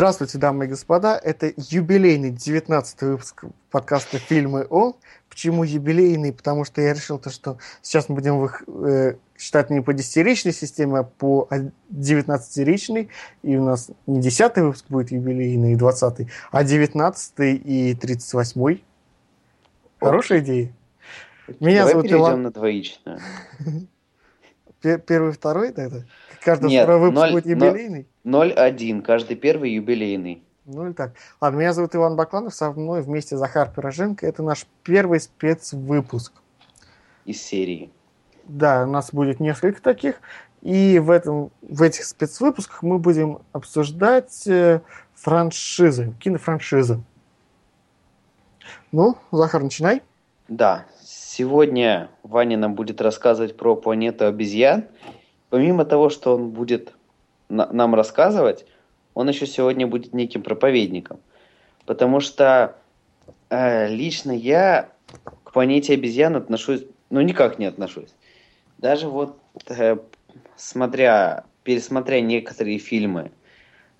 Здравствуйте, дамы и господа. Это юбилейный 19 выпуск подкаста «Фильмы О». Почему юбилейный? Потому что я решил, то, что сейчас мы будем их э, считать не по десятиричной системе, а по 19-ричной. И у нас не 10 выпуск будет юбилейный, и 20 а 19 и 38 Хорошая идея. Меня Давай зовут перейдем на двоичную. Первый, второй тогда? Каждый Нет, второй выпуск 0, будет юбилейный? 0-1, каждый первый юбилейный. Ну и так. Ладно, меня зовут Иван Бакланов, со мной вместе Захар Пироженко. Это наш первый спецвыпуск. Из серии. Да, у нас будет несколько таких. И в, этом, в этих спецвыпусках мы будем обсуждать э, франшизы, кинофраншизы. Ну, Захар, начинай. Да, сегодня Ваня нам будет рассказывать про планету обезьян. Помимо того, что он будет на- нам рассказывать, он еще сегодня будет неким проповедником. Потому что э, лично я к планете обезьян отношусь, ну никак не отношусь. Даже вот э, смотря, пересмотря некоторые фильмы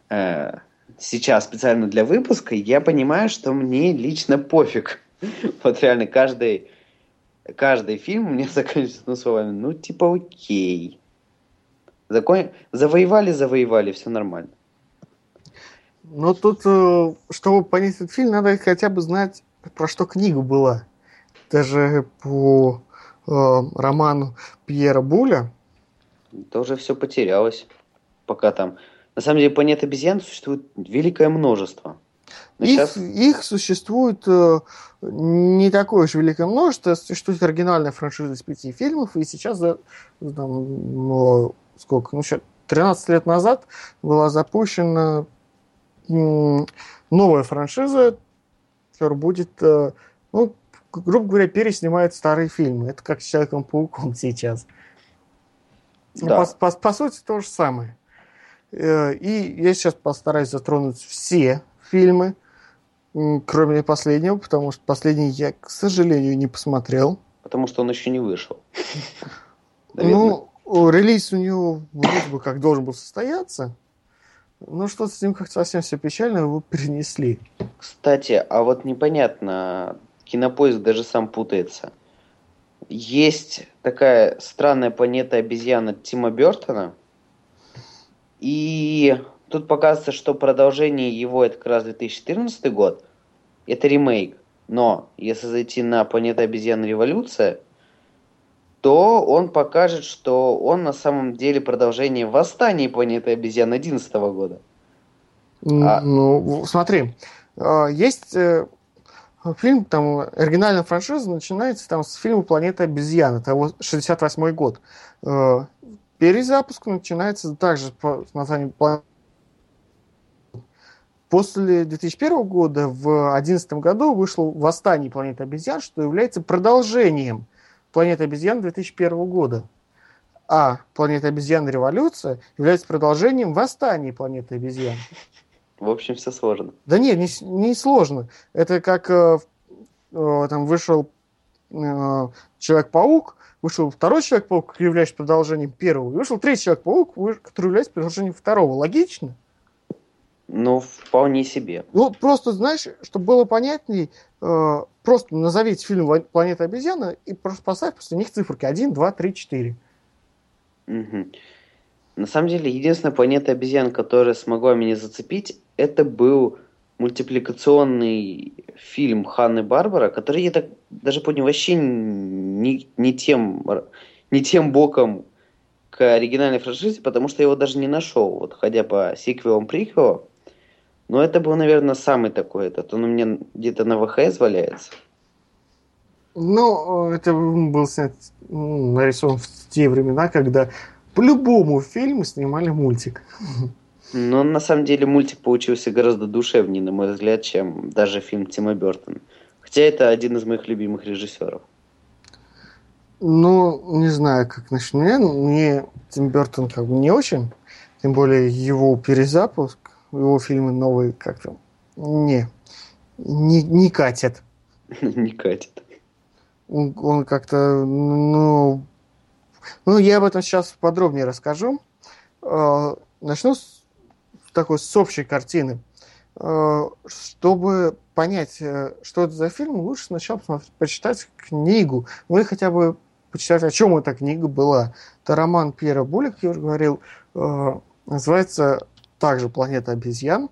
э, сейчас специально для выпуска, я понимаю, что мне лично пофиг. Вот реально каждый, каждый фильм меня заканчивается ну, словами, ну типа окей. Закон... Завоевали, завоевали, все нормально. Но тут, э, чтобы понять этот фильм, надо хотя бы знать, про что книга была. Даже по э, роману Пьера Буля. Это уже все потерялось. Пока там... На самом деле, планет обезьян существует великое множество. их, сейчас... их существует э, не такое уж великое множество. Существует оригинальная франшиза из пяти фильмов. И сейчас, там, ну, сколько, ну, сейчас 13 лет назад была запущена новая франшиза, которая будет, э, ну, грубо говоря, переснимает старые фильмы. Это как с Человеком-пауком сейчас. Ну, да. По, по, по сути, то же самое. Э, и я сейчас постараюсь затронуть все фильмы, кроме последнего, потому что последний я, к сожалению, не посмотрел. Потому что он еще не вышел. Ну, релиз у него вроде бы как должен был состояться. Ну, что-то с ним как-то совсем все печально, его перенесли. Кстати, а вот непонятно, кинопоиск даже сам путается. Есть такая странная планета обезьяна Тима Бертона, и тут показывается, что продолжение его это как раз 2014 год, это ремейк. Но если зайти на планета обезьян революция, то он покажет, что он на самом деле продолжение восстания планеты обезьян 2011 года. А... Ну, смотри, а, есть э, фильм, там, оригинальная франшиза начинается там с фильма «Планета обезьян», это 68 год. Э, перезапуск начинается также по названию «Планета После 2001 года в 2011 году вышло «Восстание планеты обезьян», что является продолжением «Планеты обезьян» 2001 года. А «Планета обезьян. Революция» является продолжением «Восстания планеты обезьян». В общем, все сложно. Да нет, не, не сложно. Это как э, э, там вышел э, Человек-паук, вышел второй Человек-паук, являющийся продолжением первого, и вышел третий Человек-паук, который является продолжением второго. Логично? Ну, вполне себе. Ну, просто, знаешь, чтобы было понятней, э, просто назовите фильм «Планета обезьяна» и просто поставь после них циферки 1, 2, 3, 4. Угу. На самом деле, единственная планета обезьян, которая смогла меня зацепить, это был мультипликационный фильм Ханны Барбара, который я так даже понял вообще не, не, тем, не тем боком к оригинальной франшизе, потому что я его даже не нашел, вот ходя по сиквелам приквелам. Но это был, наверное, самый такой этот. Он у меня где-то на ВХС валяется. Ну, это был снят, нарисован в те времена, когда по любому фильму снимали мультик. Но на самом деле мультик получился гораздо душевнее, на мой взгляд, чем даже фильм Тима Бертона. Хотя это один из моих любимых режиссеров. Ну, не знаю, как насчет меня. Мне Тим Бертон как бы не очень. Тем более его перезапуск, его фильмы новые как-то не, не, не катят. Не катит. Он, он как-то, ну, ну, я об этом сейчас подробнее расскажу. А, начну с такой с общей картины. Э, чтобы понять, э, что это за фильм, лучше сначала почитать книгу. Ну и хотя бы почитать, о чем эта книга была. Это роман Пьера Буля, как я уже говорил, э, называется также «Планета обезьян».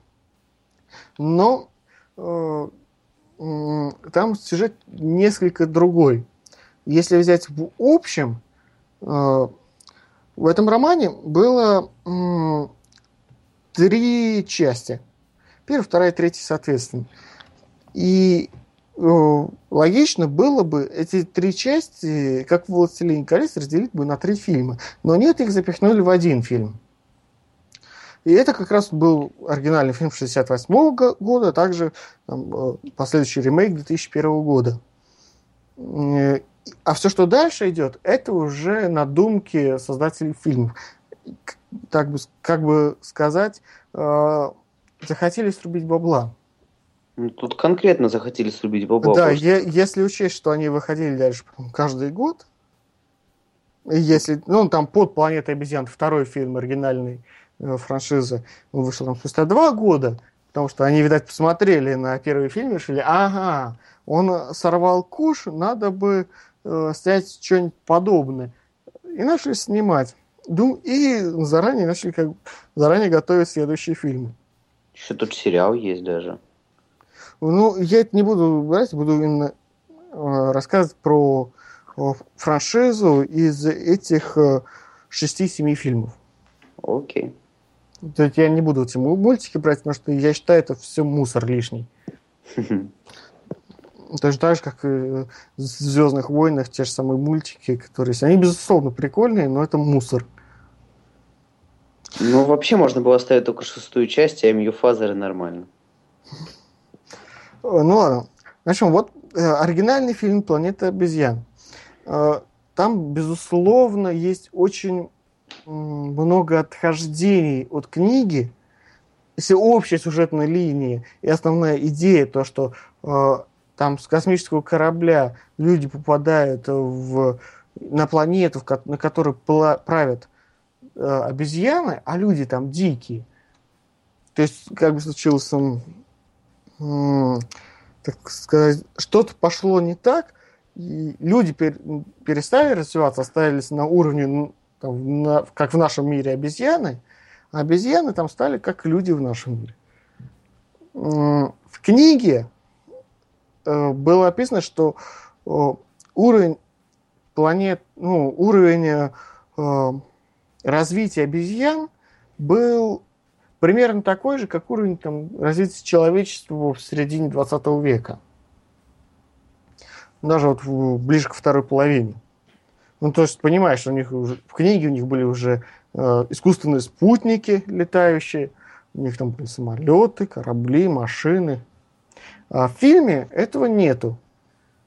Но там сюжет несколько другой. Если взять в общем, в этом романе было три части. Первая, вторая, третья, соответственно. И э, логично было бы эти три части, как «Властелин колец», разделить бы на три фильма. Но нет, их запихнули в один фильм. И это как раз был оригинальный фильм 68 года, а также там, э, последующий ремейк 2001 года. Э, а все, что дальше идет, это уже надумки создателей фильмов. Так бы, как бы сказать, захотели срубить бабла. Ну, тут конкретно захотели срубить бабла. Да, е- если учесть, что они выходили дальше каждый год, если, ну, там под «Планетой обезьян» второй фильм оригинальный э, франшизы вышел там спустя два года, потому что они, видать, посмотрели на первый фильм и решили, ага, он сорвал куш, надо бы э, снять что-нибудь подобное. И начали снимать. Дум, и заранее начали как заранее готовить следующие фильмы. Еще тут сериал есть даже. Ну, я это не буду брать, буду именно э, рассказывать про э, франшизу из этих э, шести-семи фильмов. Окей. То есть я не буду эти мультики брать, потому что я считаю, это все мусор лишний. Точно так же, как и в Звездных войнах, те же самые мультики, которые есть. Они, безусловно, прикольные, но это мусор. Ну, вообще можно было оставить только шестую часть, а МЮ Фазеры нормально. Э, ну ладно. Начнем. Вот э, оригинальный фильм «Планета обезьян». Э, там, безусловно, есть очень много отхождений от книги. Если общая сюжетная линия и основная идея, то, что там с космического корабля люди попадают в, на планету, на которой правят Э, обезьяны, а люди там дикие. То есть, как бы случилось, так сказать, что-то пошло не так, и люди перестали развиваться, остались на уровне, там, на, как в нашем мире обезьяны, а обезьяны там стали как люди в нашем мире. В книге э, было описано, что уровень планет, ну, уровень э, развитие обезьян был примерно такой же, как уровень там, развития человечества в середине 20 века. Даже вот ближе к второй половине. Ну, то есть, понимаешь, у них уже, в книге у них были уже э, искусственные спутники летающие, у них там были самолеты, корабли, машины. А в фильме этого нету.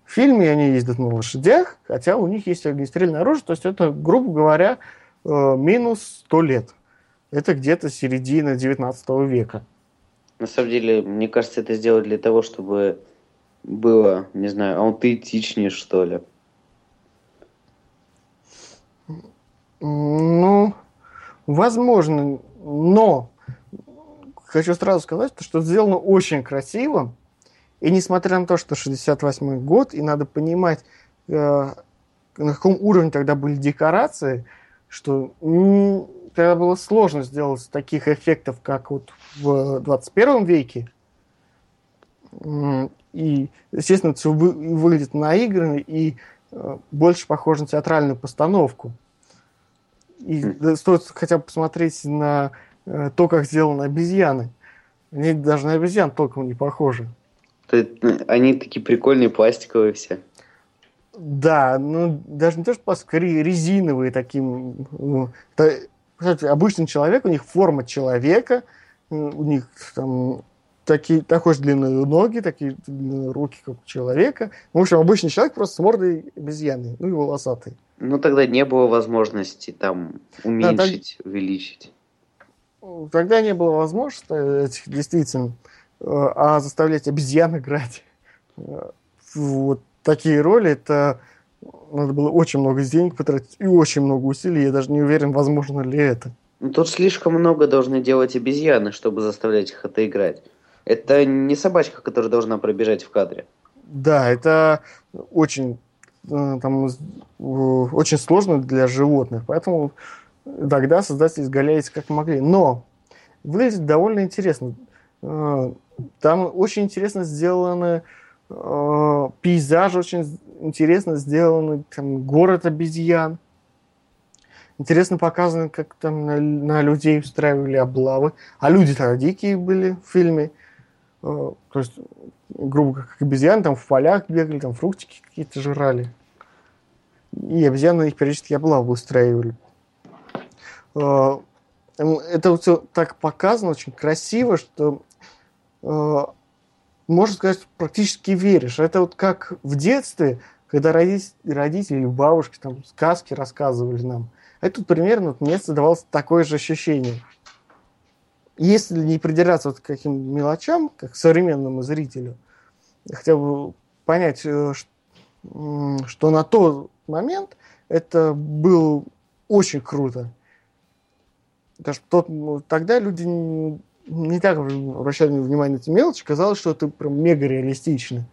В фильме они ездят на лошадях, хотя у них есть огнестрельное оружие, то есть это, грубо говоря, Э, минус 100 лет. Это где-то середина 19 века. На самом деле, мне кажется, это сделать для того, чтобы было, не знаю, аутентичнее, что ли. Ну, возможно, но хочу сразу сказать, что сделано очень красиво. И несмотря на то, что 68 год, и надо понимать, э, на каком уровне тогда были декорации – что тогда было сложно сделать таких эффектов, как вот в 21 веке. И, естественно, все вы, выглядит наигранно и э, больше похоже на театральную постановку. И mm. стоит хотя бы посмотреть на э, то, как сделаны обезьяны. Они даже на обезьян толком не похожи. Они такие прикольные, пластиковые все. Да, ну даже не то, что пластик, резиновые таким. Ну, это, кстати, обычный человек, у них форма человека, у них там такие, такой же длинные ноги, такие длинные руки, как у человека. В общем, обычный человек просто с мордой обезьяны, ну и волосатый. Ну тогда не было возможности там уменьшить, да, так... увеличить. Тогда не было возможности этих действительно, э, а заставлять обезьян играть. Э, вот такие роли, это надо было очень много денег потратить и очень много усилий. Я даже не уверен, возможно ли это. Ну, тут слишком много должны делать обезьяны, чтобы заставлять их это играть. Это не собачка, которая должна пробежать в кадре. Да, это очень, э, там, очень сложно для животных, поэтому тогда создатели изгалялись как могли. Но выглядит довольно интересно. Э, там очень интересно сделаны э, пейзажи, очень интересно сделаны там, город обезьян. Интересно показано, как там на, на людей устраивали облавы. А люди тогда дикие были в фильме. Э, то есть, грубо как обезьяны, там в полях бегали, там фруктики какие-то жрали. И обезьяны их периодически облавы устраивали. Э, это все так показано, очень красиво, что э, можно сказать, практически веришь. Это вот как в детстве, когда родители или бабушки там сказки рассказывали нам. Это примерно вот, мне создавалось такое же ощущение. Если не придираться вот к каким мелочам, как современному зрителю, хотя бы понять, э, что на тот момент это было очень круто. Потому что тот, ну, тогда люди не, так обращали внимание на эти мелочи, казалось, что это прям мега реалистично.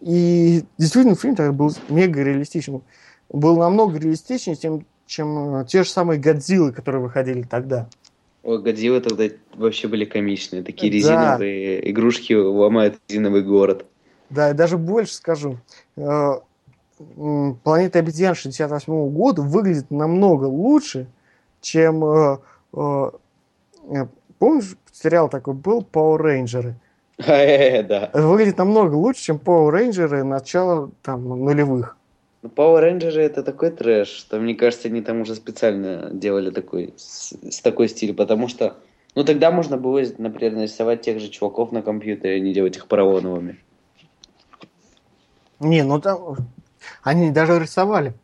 И действительно, фильм тогда был мега реалистичным. Был намного реалистичнее, чем, чем э, те же самые Годзиллы, которые выходили тогда. Ой, Годзиллы тогда вообще были комичные. Такие резиновые да. игрушки ломают резиновый город. Да, и даже больше скажу. Э, Планета обезьян 68 года выглядит намного лучше, чем э, Э, э, помнишь, сериал такой был Power? Э, да. Выглядит намного лучше, чем Power Rangers начала там нулевых. Ну, Power Rangers это такой трэш, что, мне кажется, они там уже специально делали такой, с, с такой стиль, потому что, ну, тогда можно было, например, нарисовать тех же чуваков на компьютере, а не делать их поролоновыми. Не, ну там, они даже рисовали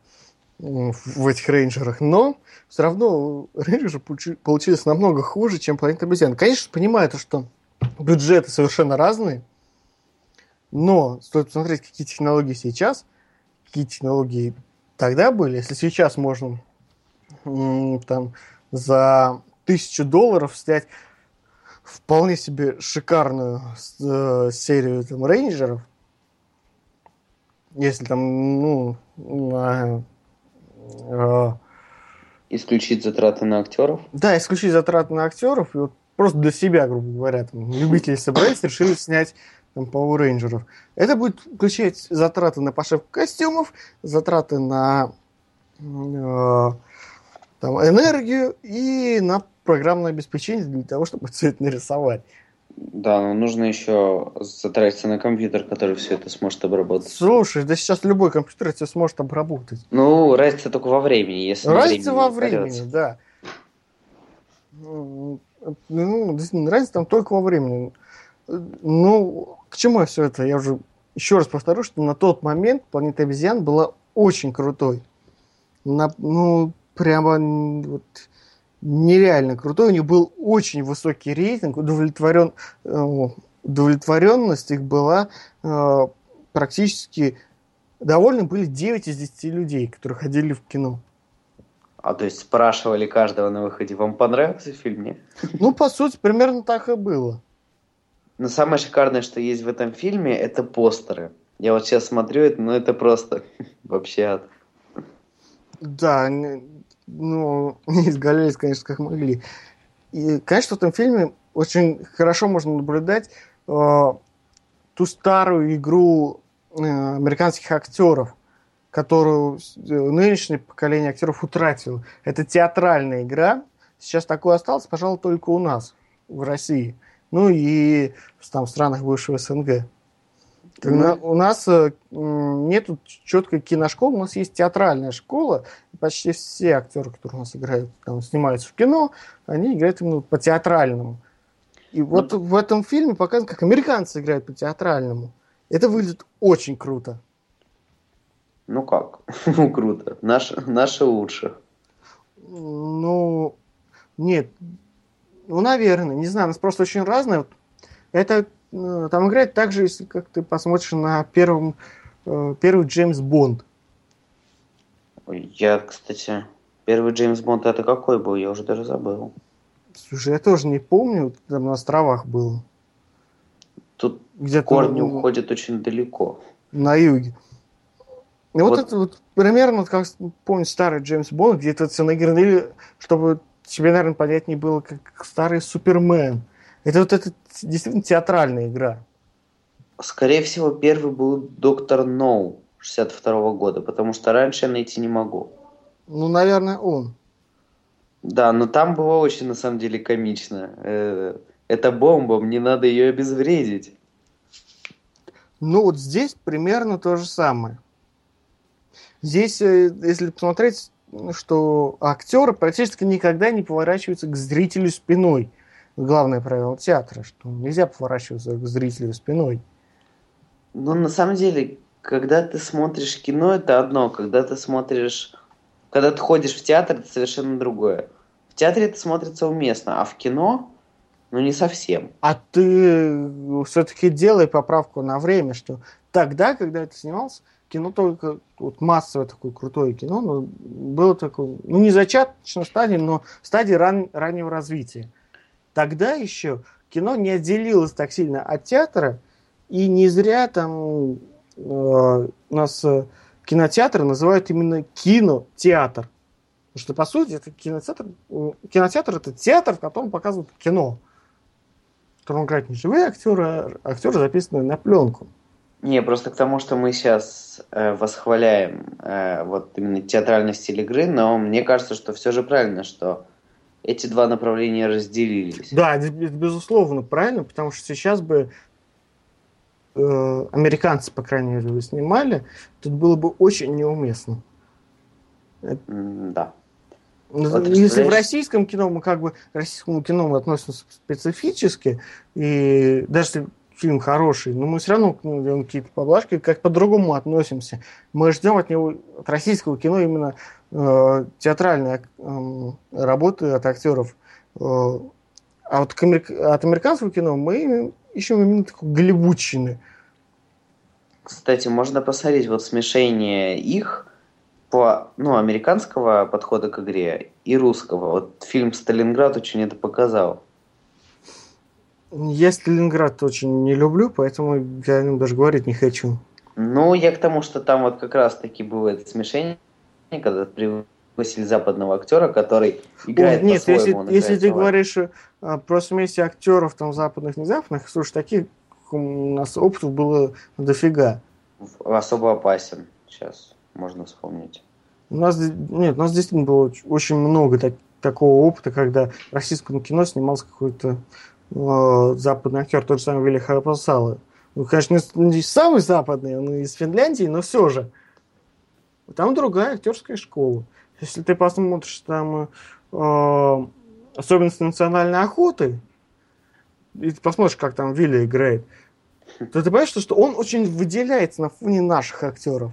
в этих рейнджерах, но все равно рейнджеры получились намного хуже, чем планета обезьян. Конечно, понимаю то, что бюджеты совершенно разные, но стоит посмотреть, какие технологии сейчас, какие технологии тогда были. Если сейчас можно там за тысячу долларов снять вполне себе шикарную э, серию там, рейнджеров, если там, ну, на э, Исключить затраты на актеров? Да, исключить затраты на актеров. И вот просто для себя, грубо говоря, там, любители собрались, решили снять там, Power Rangers. Это будет включать затраты на пошивку костюмов, затраты на э, там, энергию и на программное обеспечение для того, чтобы все это нарисовать. Да, но нужно еще затратиться на компьютер, который все это сможет обработать. Слушай, да сейчас любой компьютер это сможет обработать. Ну, разница только во времени. Если разница во времени, да. Ну, действительно, разница там только во времени. Ну, к чему я все это? Я уже еще раз повторю, что на тот момент планета обезьян была очень крутой. На, ну, прямо вот, нереально крутой. У них был очень высокий рейтинг, удовлетворен, э, удовлетворенность их была э, практически довольны были 9 из 10 людей, которые ходили в кино. А то есть спрашивали каждого на выходе, вам понравился фильм, нет? Ну, по сути, примерно так и было. Но самое шикарное, что есть в этом фильме, это постеры. Я вот сейчас смотрю, это, ну это просто вообще ад. Да, ну, изгалялись, конечно, как могли. И, конечно, в этом фильме очень хорошо можно наблюдать э, ту старую игру э, американских актеров, которую э, нынешнее поколение актеров утратило. Это театральная игра. Сейчас такое осталось, пожалуй, только у нас, в России. Ну и там, в странах бывшего СНГ. Mm-hmm. У нас э, нет четкой киношколы, у нас есть театральная школа. Почти все актеры, которые у нас играют, там, снимаются в кино, они играют именно по театральному. И ну, вот в этом фильме показано, как американцы играют по театральному. Это выглядит очень круто. Ну как? Ну круто. Наши, наши лучше. Ну, нет. Ну, наверное, не знаю, у нас просто очень разные. Это ну, там играет так же, если как ты посмотришь на первом, э, первый Джеймс Бонд. Я, кстати, Первый Джеймс Бонд это какой был? Я уже даже забыл. Слушай, я тоже не помню, там на островах был. Тут Где корни ну, уходят очень далеко. На юге. И вот, вот это вот примерно, как помню, старый Джеймс Бонд, где это все наградили, чтобы тебе, наверное, понятнее было, как старый Супермен. Это вот это действительно театральная игра. Скорее всего, первый был Доктор Ноу 62 -го года, потому что раньше я найти не могу. Ну, наверное, он. Да, но там было очень, на самом деле, комично. Э, это бомба, мне надо ее обезвредить. Ну, вот здесь примерно то же самое. Здесь, э, если посмотреть, что актеры практически никогда не поворачиваются к зрителю спиной. Главное правило театра, что нельзя поворачиваться к зрителю спиной. Ну, на самом деле, когда ты смотришь кино, это одно. Когда ты смотришь... Когда ты ходишь в театр, это совершенно другое. В театре это смотрится уместно, а в кино, ну, не совсем. А ты все-таки делай поправку на время, что тогда, когда это снимался, кино только вот массовое такое крутое кино, но было такое, ну не зачаточной стадии, но стадии ран, раннего развития. Тогда еще кино не отделилось так сильно от театра, и не зря там э, у нас э, кинотеатр называют именно кинотеатр. Потому что, по сути, это кинотеатр, кинотеатр это театр, в котором показывают кино. В котором играют не живые актеры, а актеры, записанные на пленку. Не, просто к тому, что мы сейчас э, восхваляем э, вот именно театральный стиль игры, но мне кажется, что все же правильно, что эти два направления разделились. Да, это безусловно правильно, потому что сейчас бы э, американцы, по крайней мере, снимали, тут было бы очень неуместно. Да. Ну, вот, Если в российском кино мы как бы к российскому кино мы относимся специфически, и даже фильм хороший, но мы все равно к нему какие-то поблажки, как по-другому относимся. Мы ждем от него, от российского кино именно э, театральной э, работы от актеров. Э, а вот от американского кино мы ищем именно такой голливудщины. Кстати, можно посмотреть вот смешение их по ну, американского подхода к игре и русского. Вот фильм «Сталинград» очень это показал. Я Сталинград очень не люблю, поэтому я о нем даже говорить не хочу. Ну, я к тому, что там вот как раз-таки было это смешение, когда пригласили западного актера, который играет О, Нет, если, если ты говоришь а, про смеси актеров там западных, не западных, слушай, таких у нас опытов было дофига. Особо опасен сейчас, можно вспомнить. У нас, нет, у нас действительно было очень много так, такого опыта, когда в российском кино снимался какой-то э, западный актер, тот же самый Вилли Харапасалы. Ну, конечно, не самый западный, он из Финляндии, но все же. Там другая актерская школа. Если ты посмотришь там э, особенности национальной охоты, и ты посмотришь, как там Вилли играет, то ты понимаешь, что он очень выделяется на фоне наших актеров.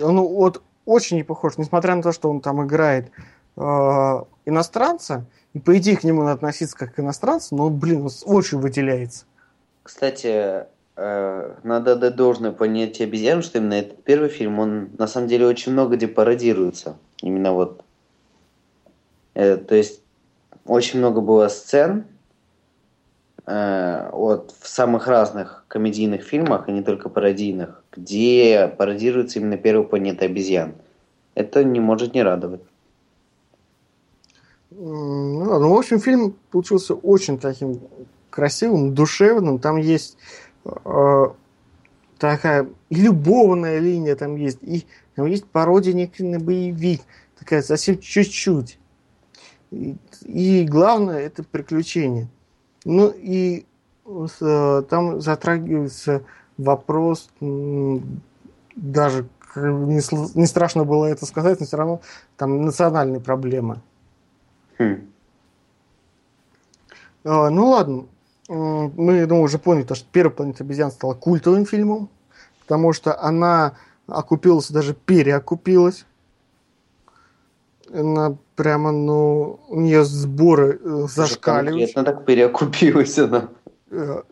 Он вот очень не похож, несмотря на то, что он там играет э, иностранца, и по идее к нему надо относиться как к иностранцу, но, блин, он очень выделяется. Кстати, э, надо дать должное понятие обезьян, что именно этот первый фильм, он на самом деле очень много где пародируется. Именно вот. Э, то есть очень много было сцен э, вот, в самых разных комедийных фильмах, и не только пародийных, где пародируется именно первый планета обезьян. Это не может не радовать. Ну, ну, в общем, фильм получился очень таким красивым, душевным. Там есть э, такая и любовная линия там есть, и там есть пародия на боевик, такая совсем чуть-чуть. И, и главное это приключение. Ну и э, там затрагивается вопрос, даже не, не страшно было это сказать, но все равно там национальные проблемы. Хм. А, ну ладно, мы, я думаю, уже поняли, что первая планета обезьян стала культовым фильмом, потому что она окупилась, даже переокупилась. Она прямо, ну, у нее сборы э, зашкаливают. Конкретно так переокупилась она. Э,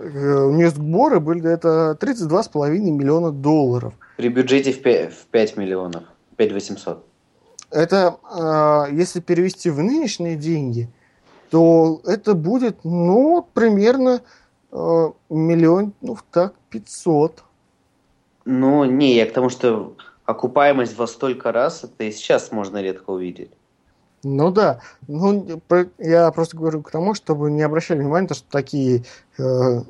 э, у нее сборы были это 32,5 миллиона долларов. При бюджете в 5, в 5 миллионов. 5800. Это, э, если перевести в нынешние деньги, то это будет, ну, примерно э, миллион, ну, так, 500. Ну, не, я к тому, что окупаемость во столько раз, это и сейчас можно редко увидеть. Ну да, ну я просто говорю к тому, чтобы не обращали внимания, то, что такие, э, э,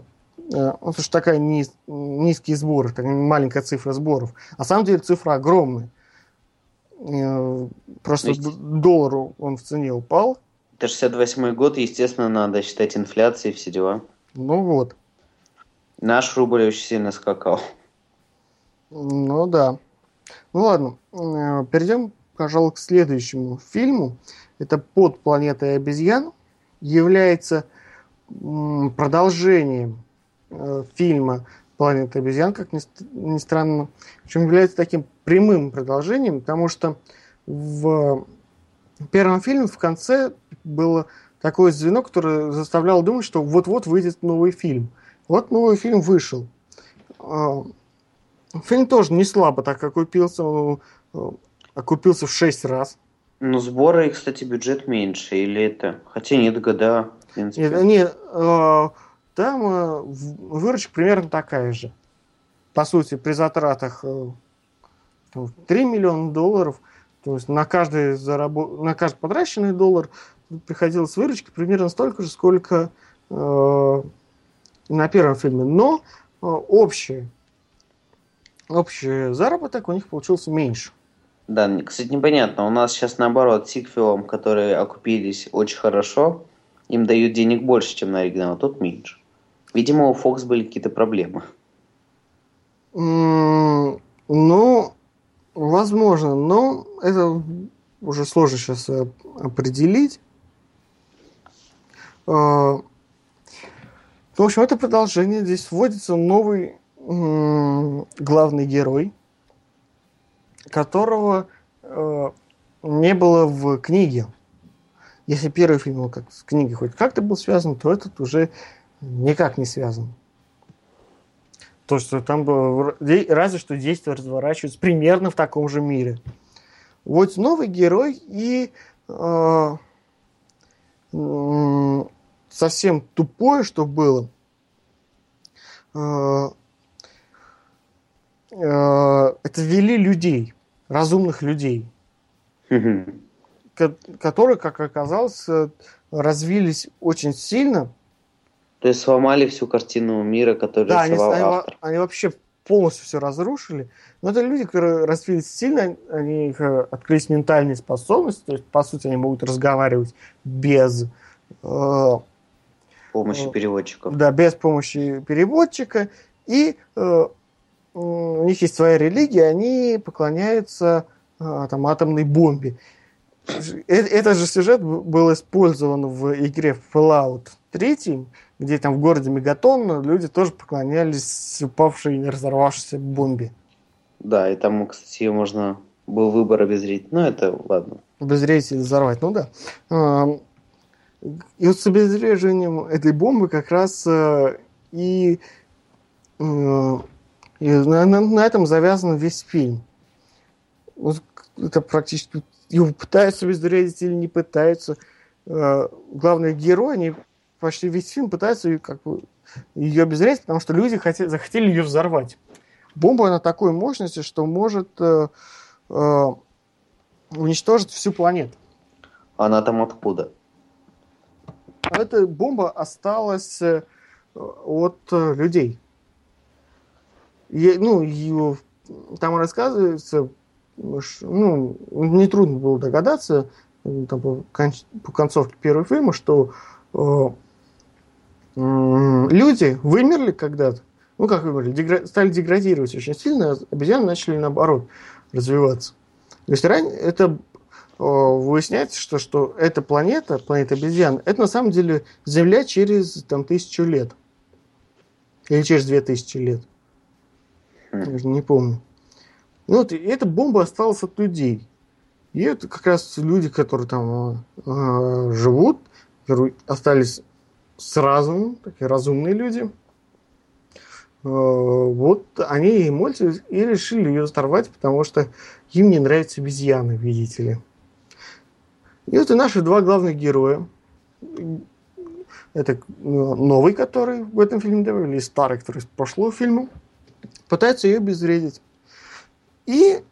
ну, что такая низ, низкие сборы, такая маленькая цифра сборов. А на самом деле цифра огромная. Э, просто Ведь... доллару он в цене упал. Это 68 год, естественно, надо считать инфляцией, все дела. Ну вот. Наш рубль очень сильно скакал. Ну да. Ну ладно, э, перейдем пожалуй, к следующему фильму. Это «Под планетой обезьян». Является продолжением э, фильма «Планета обезьян», как ни, странно. Причем является таким прямым продолжением, потому что в первом фильме в конце было такое звено, которое заставляло думать, что вот-вот выйдет новый фильм. Вот новый фильм вышел. Э, фильм тоже не слабо так окупился. Э, окупился в 6 раз. Ну, сборы, кстати, бюджет меньше, или это? Хотя нет, года, в принципе. Нет, нет там э, выручка примерно такая же. По сути, при затратах э, 3 миллиона долларов, то есть на каждый, заработ... на каждый потраченный доллар приходилось выручка примерно столько же, сколько э, на первом фильме. Но э, общий, общий заработок у них получился меньше. Да, кстати, непонятно. У нас сейчас наоборот, сиквелам, которые окупились очень хорошо, им дают денег больше, чем на оригинал, а тут меньше. Видимо, у Fox были какие-то проблемы. Ну, возможно, но это уже сложно сейчас э, определить. А, в общем, это продолжение. Здесь вводится новый главный герой – которого э, не было в книге. Если первый фильм как с книгой хоть как-то был связан, то этот уже никак не связан. То, что там было... Разве что действия разворачиваются примерно в таком же мире. Вот новый герой и э, э, совсем тупое, что было. Э, э, это ввели людей разумных людей, которые, как оказалось, э, развились очень сильно. То есть сломали всю картину мира, которую да, рисовал они, автор. Они, они вообще полностью все разрушили. Но это люди, которые развились сильно, они э, открылись ментальные способности, то есть, по сути, они могут разговаривать без... Э, помощи э, переводчиков. Да, без помощи переводчика. И э, у них есть своя религия, они поклоняются а, там, атомной бомбе. Э, этот же сюжет был использован в игре Fallout 3, где там в городе Мегатон люди тоже поклонялись упавшей и разорвавшейся бомбе. Да, и там, кстати, можно был выбор обезрить. Ну, это ладно. Обезрить или взорвать, ну да. И вот с обезвреживанием этой бомбы как раз э, и э, и на, на, на этом завязан весь фильм. Вот это практически его пытаются обезвредить или не пытаются. Э, главные герои, они почти весь фильм пытаются как бы, ее обезвредить, потому что люди хотели, захотели ее взорвать. Бомба на такой мощности, что может э, э, уничтожить всю планету. Она там откуда? Эта бомба осталась э, от э, людей ну, его, там рассказывается, ну, нетрудно было догадаться, там, по, по концовке первого фильма, что э, э, люди вымерли когда-то, ну, как вымерли, дегра- стали деградировать очень сильно, а обезьяны начали, наоборот, развиваться. То есть ранее это э, выясняется, что, что эта планета, планета обезьян, это на самом деле Земля через там, тысячу лет. Или через две тысячи лет. Я не помню. Ну, вот, и эта бомба осталась от людей. И это как раз люди, которые там э, живут, остались с разумом, такие разумные люди. вот они и молятся и решили ее взорвать, потому что им не нравятся обезьяны, видите ли. И вот и наши два главных героя. Это ну, новый, который в этом фильме добавили, и старый, который из прошлого фильма, пытаются ее обезвредить. И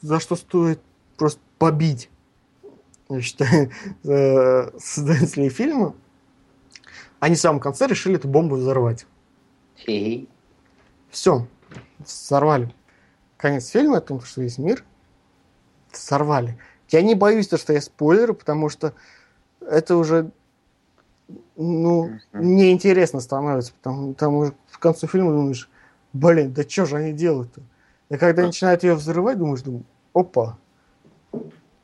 за что стоит просто побить, я считаю, э, создателей фильма, они в самом конце решили эту бомбу взорвать. Все, взорвали. Конец фильма, о том, что весь мир сорвали. Я не боюсь, то, что я спойлеры, потому что это уже ну, неинтересно становится, потому, потому что в конце фильма думаешь, блин, да что же они делают-то? И когда начинают ее взрывать, думаешь, думаю, опа,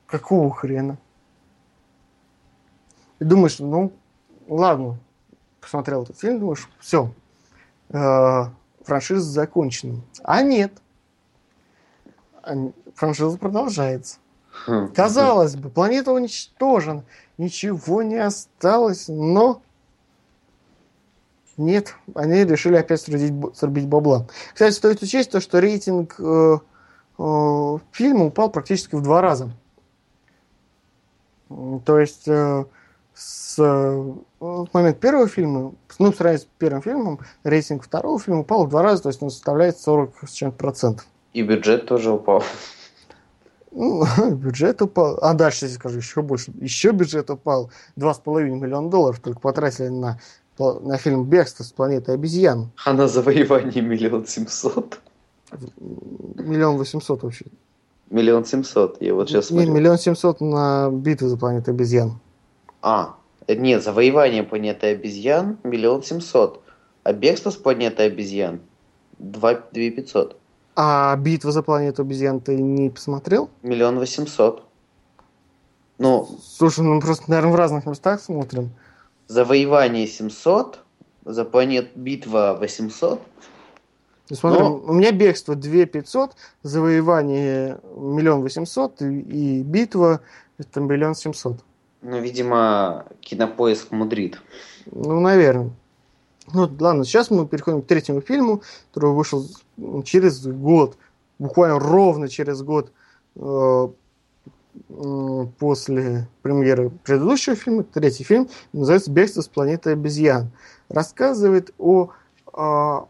какого хрена? И думаешь, ну, ладно, посмотрел этот фильм, думаешь, все, э, франшиза закончена. А нет. Франшиза продолжается. Хм. Казалось бы, планета уничтожена, ничего не осталось, но нет, они решили опять срубить, срубить бабла. Кстати, стоит учесть то, что рейтинг э, э, фильма упал практически в два раза. То есть э, с э, момент первого фильма, ну, сравнивая с первым фильмом, рейтинг второго фильма упал в два раза, то есть он составляет 40 с чем-то процентов. И бюджет тоже упал. Ну, бюджет упал. А дальше, я скажу, еще больше. Еще бюджет упал. 2,5 миллиона долларов только потратили на на фильм «Бегство с планеты обезьян». А на завоевание миллион семьсот? Миллион восемьсот вообще. Миллион семьсот, я вот сейчас Не, миллион семьсот на битву за планету обезьян. А, э, нет, завоевание планеты обезьян миллион семьсот, а бегство с планеты обезьян два две пятьсот. А битва за планету обезьян ты не посмотрел? Миллион восемьсот. Ну, Слушай, ну мы просто, наверное, в разных местах смотрим. Завоевание 700, за планет битва 800. Смотри, Но... у меня бегство 2 500, завоевание миллион восемьсот и, и битва это миллион семьсот. Ну, видимо, кинопоиск мудрит. Ну, наверное. Ну, ладно, сейчас мы переходим к третьему фильму, который вышел через год, буквально ровно через год э, после премьеры предыдущего фильма, третий фильм, называется «Бегство с планеты обезьян». Рассказывает о... о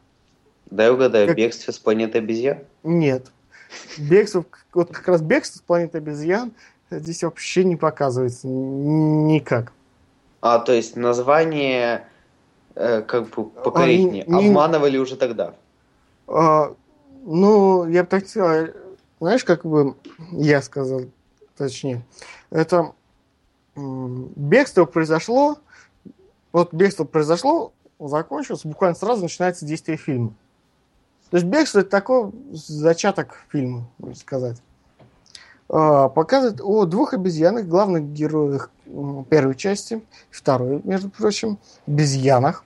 Дай угадаю, как... «Бегство с планеты обезьян»? Нет. Бегство, вот как раз «Бегство с планеты обезьян» здесь вообще не показывается никак. А, то есть название э, как бы покорректнее. А, не, Обманывали уже тогда? А, ну, я бы так сказал, знаешь, как бы я сказал, точнее. Это бегство произошло, вот бегство произошло, закончилось, буквально сразу начинается действие фильма. То есть бегство это такой зачаток фильма, можно сказать. А, показывает о двух обезьянах, главных героях первой части, второй, между прочим, обезьянах.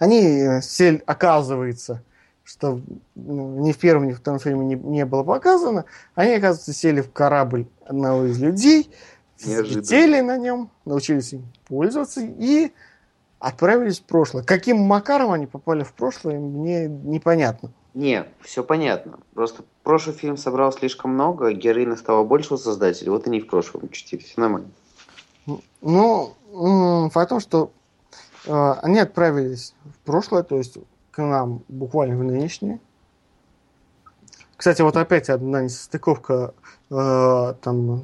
Они, э, сель, оказывается, что ну, ни в первом, ни в втором фильме не, не было показано. Они, оказывается, сели в корабль одного из людей, летели на нем, научились им пользоваться и отправились в прошлое. Каким макаром они попали в прошлое, мне непонятно. Не, все понятно. Просто прошлый фильм собрал слишком много, героина стала больше у создателей, вот они в прошлом учтили, все нормально. Ну, факт в том, что э, они отправились в прошлое, то есть к нам буквально в нынешнее. Кстати, вот опять одна несостыковка э, там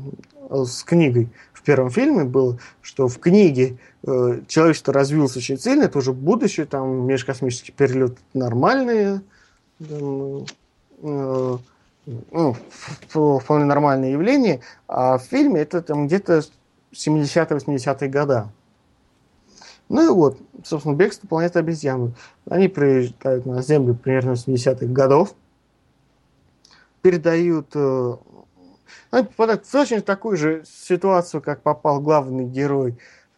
с книгой в первом фильме было, что в книге э, человечество развилось очень сильно, это уже будущее, там межкосмический перелет нормальные, там, э, ну, вполне нормальное явление, а в фильме это там где-то 70-80-е года. Ну и вот, собственно, бегство планеты обезьян. Они приезжают на Землю примерно с 80-х годов, передают, э, они попадают в точно такую же ситуацию, как попал главный герой,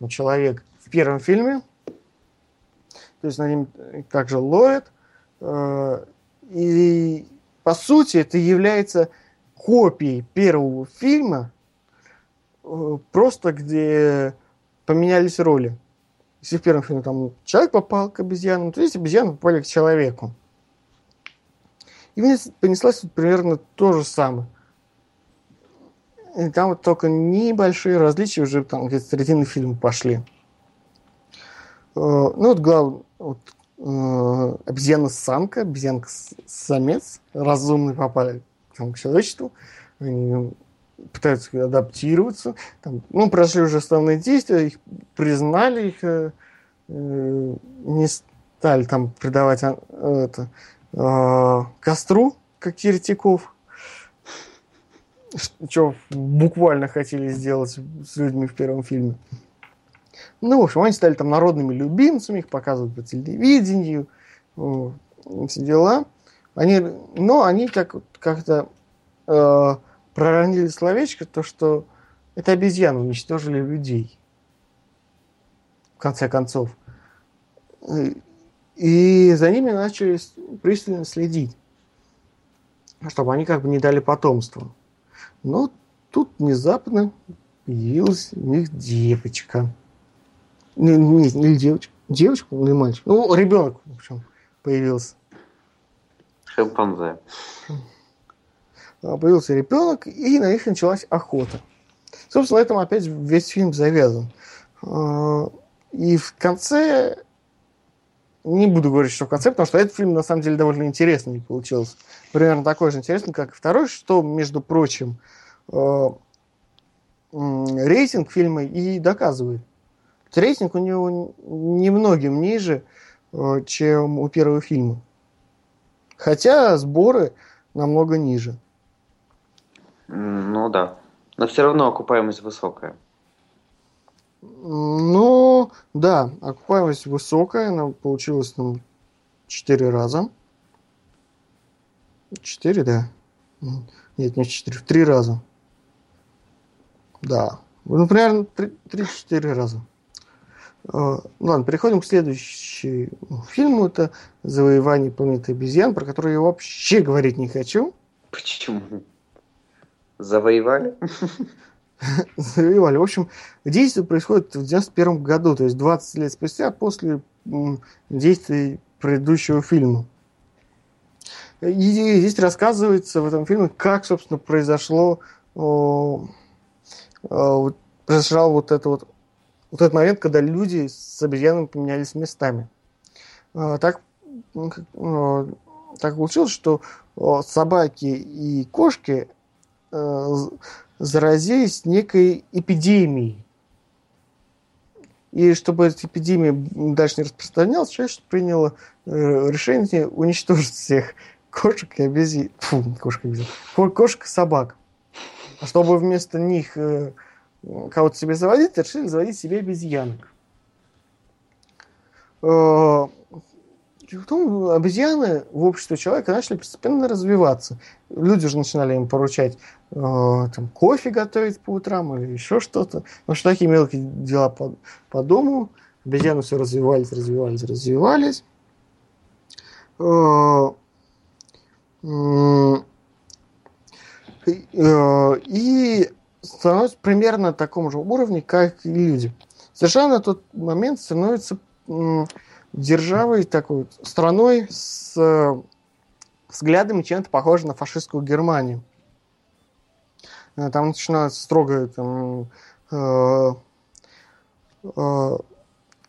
человек в первом фильме. То есть на ним также ловят. Э, и по сути это является копией первого фильма, э, просто где поменялись роли если в первом фильме там человек попал к обезьянам, то здесь обезьяны попали к человеку. И понеслась вот примерно то же самое. И там вот только небольшие различия уже там где-то середины фильма пошли. Э, ну вот главное, вот, э, обезьяна-самка, обезьянка-самец разумные попали там, к человечеству. Они пытаются адаптироваться. Там, ну, прошли уже основные действия, их признали, их э, э не стали там придавать а, это, э, костру, как еретиков. Что буквально хотели сделать с людьми в первом фильме. Ну, в общем, они стали там народными любимцами, их показывают по телевидению, все дела. Они, но они как, как-то э, проронили словечко, то, что это обезьяны уничтожили людей. В конце концов. И за ними начали пристально следить, чтобы они как бы не дали потомство. Но тут внезапно появилась у них девочка. Не, не, не девочка. Девочка или мальчик? Ну, ребенок, в общем, появился. Шимпанзе. А, появился ребенок, и на них началась охота. Собственно, на этом опять весь фильм завязан. А, и в конце... Не буду говорить, что в конце, потому что этот фильм на самом деле довольно интересный получился. Примерно такой же интересный, как и второй, что, между прочим, а, рейтинг фильма и доказывает. Рейтинг у него немногим ниже, чем у первого фильма. Хотя сборы намного ниже. Ну да. Но все равно окупаемость высокая. Ну, да, окупаемость высокая, она получилась там четыре раза. Четыре, да. Нет, не четыре, в три раза. Да. Ну, примерно три-четыре раза. Uh, ладно, переходим к следующему фильму. Это «Завоевание планеты обезьян», про который я вообще говорить не хочу. Почему? Завоевали? Завоевали. В общем, действие происходит в 91 году, то есть 20 лет спустя после действий предыдущего фильма. И здесь рассказывается в этом фильме, как, собственно, произошло произошел вот это вот вот этот момент, когда люди с обезьянами поменялись местами. А, так, так получилось, что собаки и кошки заразились некой эпидемией. И чтобы эта эпидемия дальше не распространялась, человечество приняло э, решение уничтожить всех кошек и обезьян. Фу, кошек и обезьян. Кошек и собак. А чтобы вместо них э, кого-то себе заводить, решили заводить себе обезьянок. Потом обезьяны в обществе человека начали постепенно развиваться. Люди уже начинали им поручать э, там, кофе готовить по утрам или еще что-то. Ну, что такие мелкие дела по, по дому. Обезьяны все развивались, развивались, развивались. Э, э, и становится примерно на таком же уровне, как и люди. Совершенно на тот момент становится державой, такой страной с э, взглядами чем-то похожим на фашистскую Германию. Э, там начинается строгое там, э, э,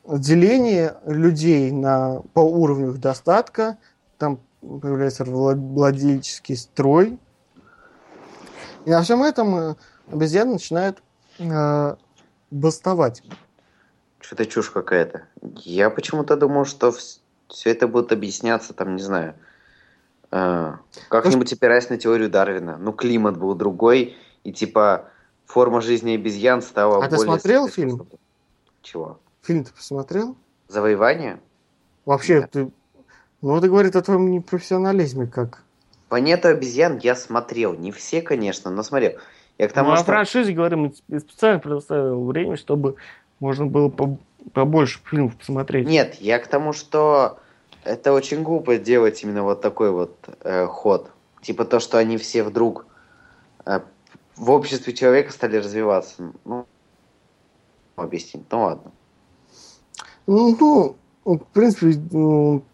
деление людей на, по уровню их достатка. Там появляется владельческий строй. И на всем этом э, обезьяны начинают э, бастовать. Что-то чушь какая-то. Я почему-то думал, что все это будет объясняться, там, не знаю, э, как-нибудь опираясь на теорию Дарвина. Ну, климат был другой, и типа форма жизни обезьян стала а более... А ты смотрел фильм? Чего? Фильм ты посмотрел? Завоевание? Вообще, Нет. ты... Ну, это говорит о твоем непрофессионализме, как... Планету обезьян я смотрел. Не все, конечно, но смотрел. Я к тому, ну, что... о франшизе говорим, специально предоставил время, чтобы можно было побольше фильмов посмотреть. Нет, я к тому, что это очень глупо делать именно вот такой вот э, ход. Типа то, что они все вдруг э, в обществе человека стали развиваться. Ну, объяснить. Ну ладно. Ну, в принципе,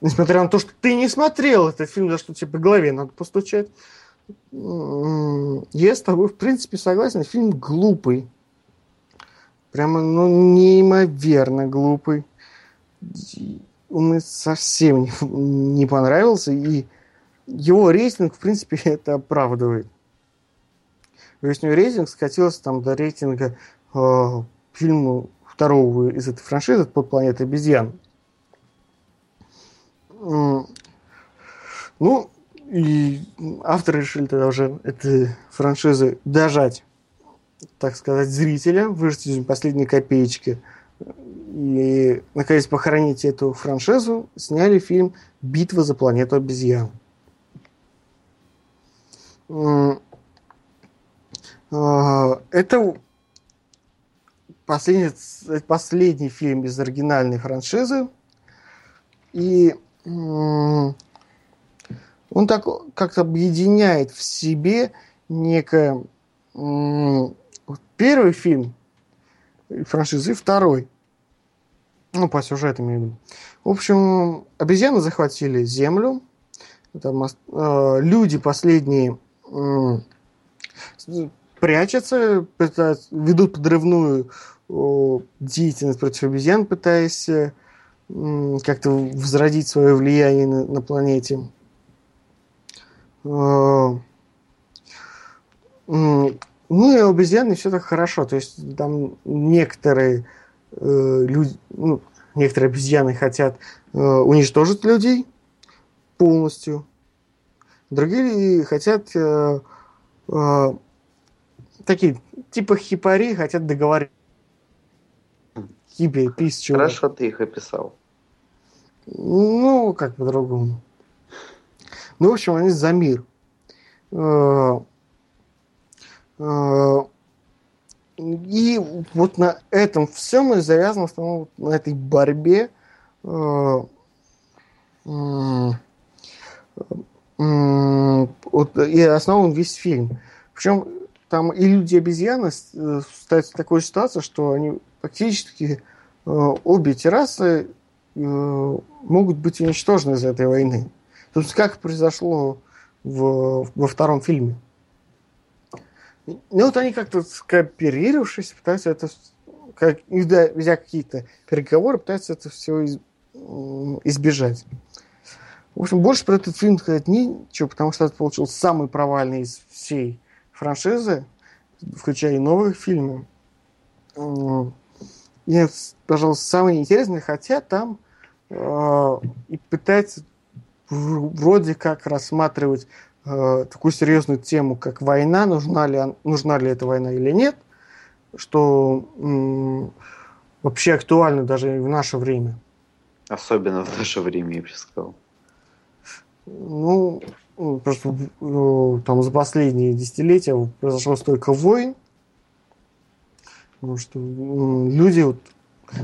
несмотря на то, что ты не смотрел этот фильм, за что тебе по голове надо постучать, я с тобой, в принципе, согласен. Фильм глупый. Прямо, ну, неимоверно глупый. Он мне совсем не, не понравился, и его рейтинг, в принципе, это оправдывает. То есть у него рейтинг скатился там до рейтинга э, фильма второго из этой франшизы «Под планетой обезьян». Ну, и авторы решили тогда уже этой франшизы дожать, так сказать, зрителя, выжать из последней копеечки. И, наконец, похоронить эту франшизу, сняли фильм «Битва за планету обезьян». А, это последний, последний фильм из оригинальной франшизы. И он так как-то объединяет в себе некое первый фильм франшизы, второй. Ну, по сюжету имею в виду. В общем, обезьяны захватили Землю. Там, э, люди последние э, прячутся, пытаются, ведут подрывную э, деятельность против обезьян, пытаясь э, как-то возродить свое влияние на, на планете. Э, ну и у обезьян все так хорошо. То есть там некоторые э, люди, ну, некоторые обезьяны хотят э, уничтожить людей полностью. Другие хотят э, э, такие, типа хипари, хотят договориться. Хиппи, пись Хорошо ты их описал. Ну, как по-другому. Ну, в общем, они за мир. Э, и вот на этом всем и завязано основном на этой борьбе. Э, и основан весь фильм. Причем там и люди обезьяны ставят в такую ситуацию, что они практически обе террасы Э, могут быть уничтожены из этой войны. То есть как произошло в, во втором фильме. Ну вот они как-то скооперировавшись, пытаются это, как, ведя какие-то переговоры, пытаются это все из, избежать. В общем, больше про этот фильм сказать нечего, потому что это получился самый провальный из всей франшизы, включая и новые фильмы. Нет, пожалуй, самое интересное, хотя там э, и пытается вроде как рассматривать э, такую серьезную тему, как война, нужна ли, нужна ли эта война или нет, что э, вообще актуально даже в наше время. Особенно в наше время, я бы сказал. Ну, просто э, там за последние десятилетия произошло столько войн, Потому что люди, вот,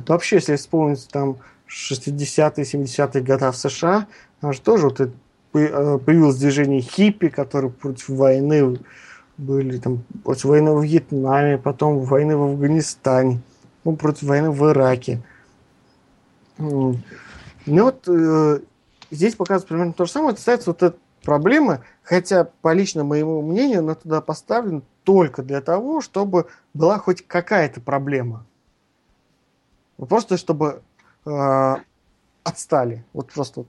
вообще, если вспомнить там 60-е, 70-е годы в США, там же тоже вот это появилось движение хиппи, которые против войны были, там, против войны в Вьетнаме, потом войны в Афганистане, ну, против войны в Ираке. Ну вот э, здесь показывается примерно то же самое. Ставится вот эта проблема, хотя по личному моему мнению она туда поставлена только для того, чтобы была хоть какая-то проблема. Просто чтобы э, отстали. Вот просто вот.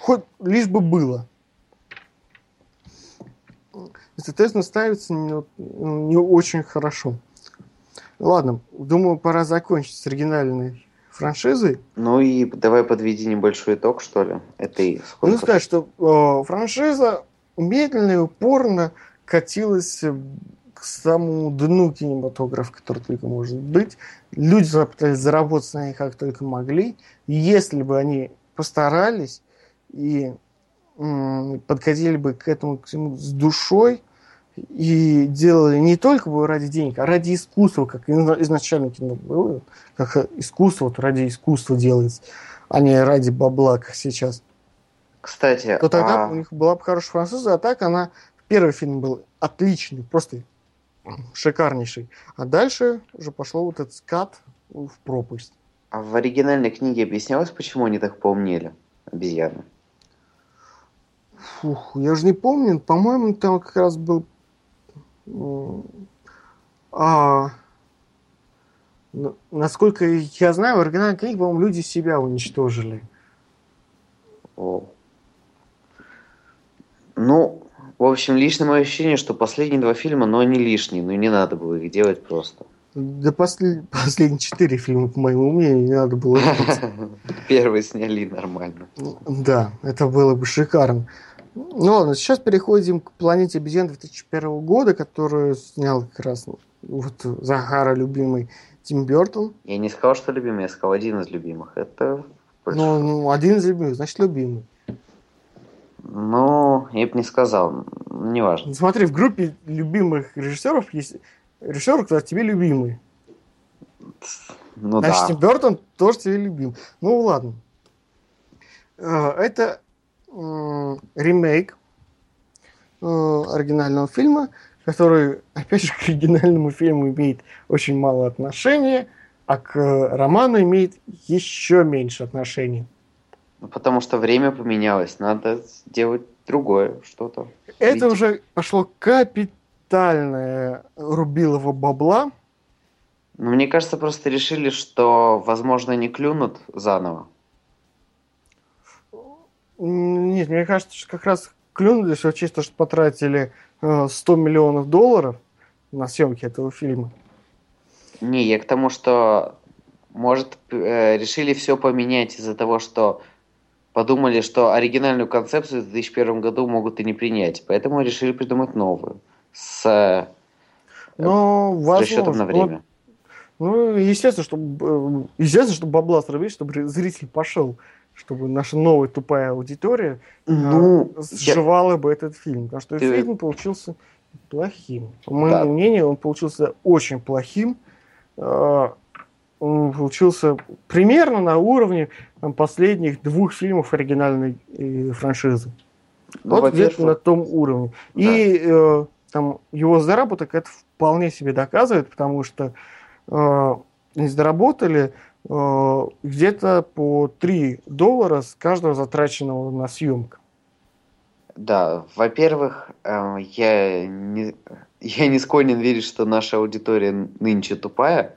Хоть лишь бы было. Соответственно, ставится не, не очень хорошо. Ладно, думаю, пора закончить с оригинальной франшизой. Ну и давай подведи небольшой итог, что ли, этой сколько? Ну, сказать, что э, франшиза медленно и упорно катилась к самому дну кинематографа, который только может быть. Люди пытались заработать на ней как только могли. если бы они постарались и подходили бы к этому к всему с душой и делали не только бы ради денег, а ради искусства, как изначально кино было, как искусство вот ради искусства делается, а не ради бабла, как сейчас. Кстати, то тогда а... у них была бы хорошая француза, а так она Первый фильм был отличный, просто шикарнейший. А дальше уже пошло вот этот скат в пропасть. А в оригинальной книге объяснялось, почему они так поумнели, обезьяны? Фух, я же не помню, по-моему, там как раз был... А, насколько я знаю, в оригинальной книге, по-моему, люди себя уничтожили. О. Ну, в общем, личное мое ощущение, что последние два фильма, но они лишние, но не надо было их делать просто. Да после, последние четыре фильма, по моему мнению, не надо было Первые сняли нормально. Да, это было бы шикарно. Ну ладно, сейчас переходим к «Планете обезьян» 2001 года, которую снял как раз вот Захара любимый Тим Бертон. Я не сказал, что любимый, я сказал один из любимых. Это... Ну, ну один из любимых, значит любимый. Ну, я бы не сказал, неважно. Смотри, в группе любимых режиссеров есть режиссер, который тебе любимый. Ну Значит, да. Тим Бертон тоже тебе любим. Ну ладно. Э, ремейк э, оригинального фильма, который, опять же, к оригинальному фильму имеет очень мало отношения, а к роману имеет еще меньше отношений. Ну, потому что время поменялось, надо сделать другое что-то. Это Видите? уже пошло капитальное рубилово бабла. Ну, мне кажется, просто решили, что, возможно, не клюнут заново. Нет, мне кажется, что как раз клюнули, что чисто что потратили 100 э, миллионов долларов на съемки этого фильма. Не, я к тому, что может э, решили все поменять из-за того, что подумали, что оригинальную концепцию в 2001 году могут и не принять, поэтому решили придумать новую с э, Но, возможно, расчетом на время. Ну, естественно, чтобы естественно, чтобы бабла срубить, чтобы зритель пошел чтобы наша новая тупая аудитория а, ну, сживала я... бы этот фильм. Потому что Ты... фильм получился плохим. По моему да. мнению, он получился очень плохим. Э, он получился примерно на уровне там, последних двух фильмов оригинальной э, франшизы. Ну, вот где-то на том уровне. Да. И э, там его заработок это вполне себе доказывает, потому что э, они заработали где-то по 3 доллара с каждого затраченного на съемку. Да, во-первых, э, я не, я не склонен верить, что наша аудитория нынче тупая.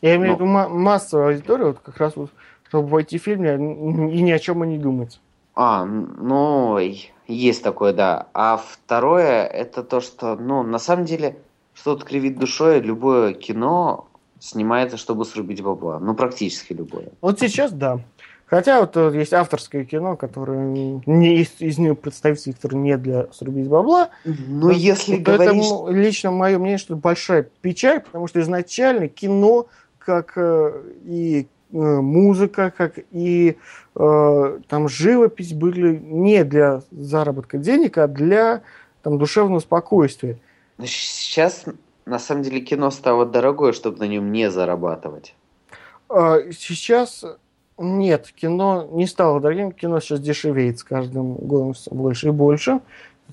Я имею в виду массовую аудиторию, вот как раз вот, чтобы войти в фильм и ни о чем и не думать. А, ну, есть такое, да. А второе, это то, что, ну, на самом деле, что-то кривит душой, любое кино, снимается, чтобы срубить бабла. Ну, практически любое. Вот сейчас да. Хотя вот э, есть авторское кино, которое не из, из него представителей, которые не для срубить бабла. Ну, если вот говоришь... Это лично мое мнение, что это большая печаль, потому что изначально кино, как э, и э, музыка, как и э, там живопись были не для заработка денег, а для там душевного спокойствия. Сейчас на самом деле кино стало дорогое, чтобы на нем не зарабатывать. А, сейчас нет, кино не стало дорогим, кино сейчас дешевеет с каждым годом все больше и больше.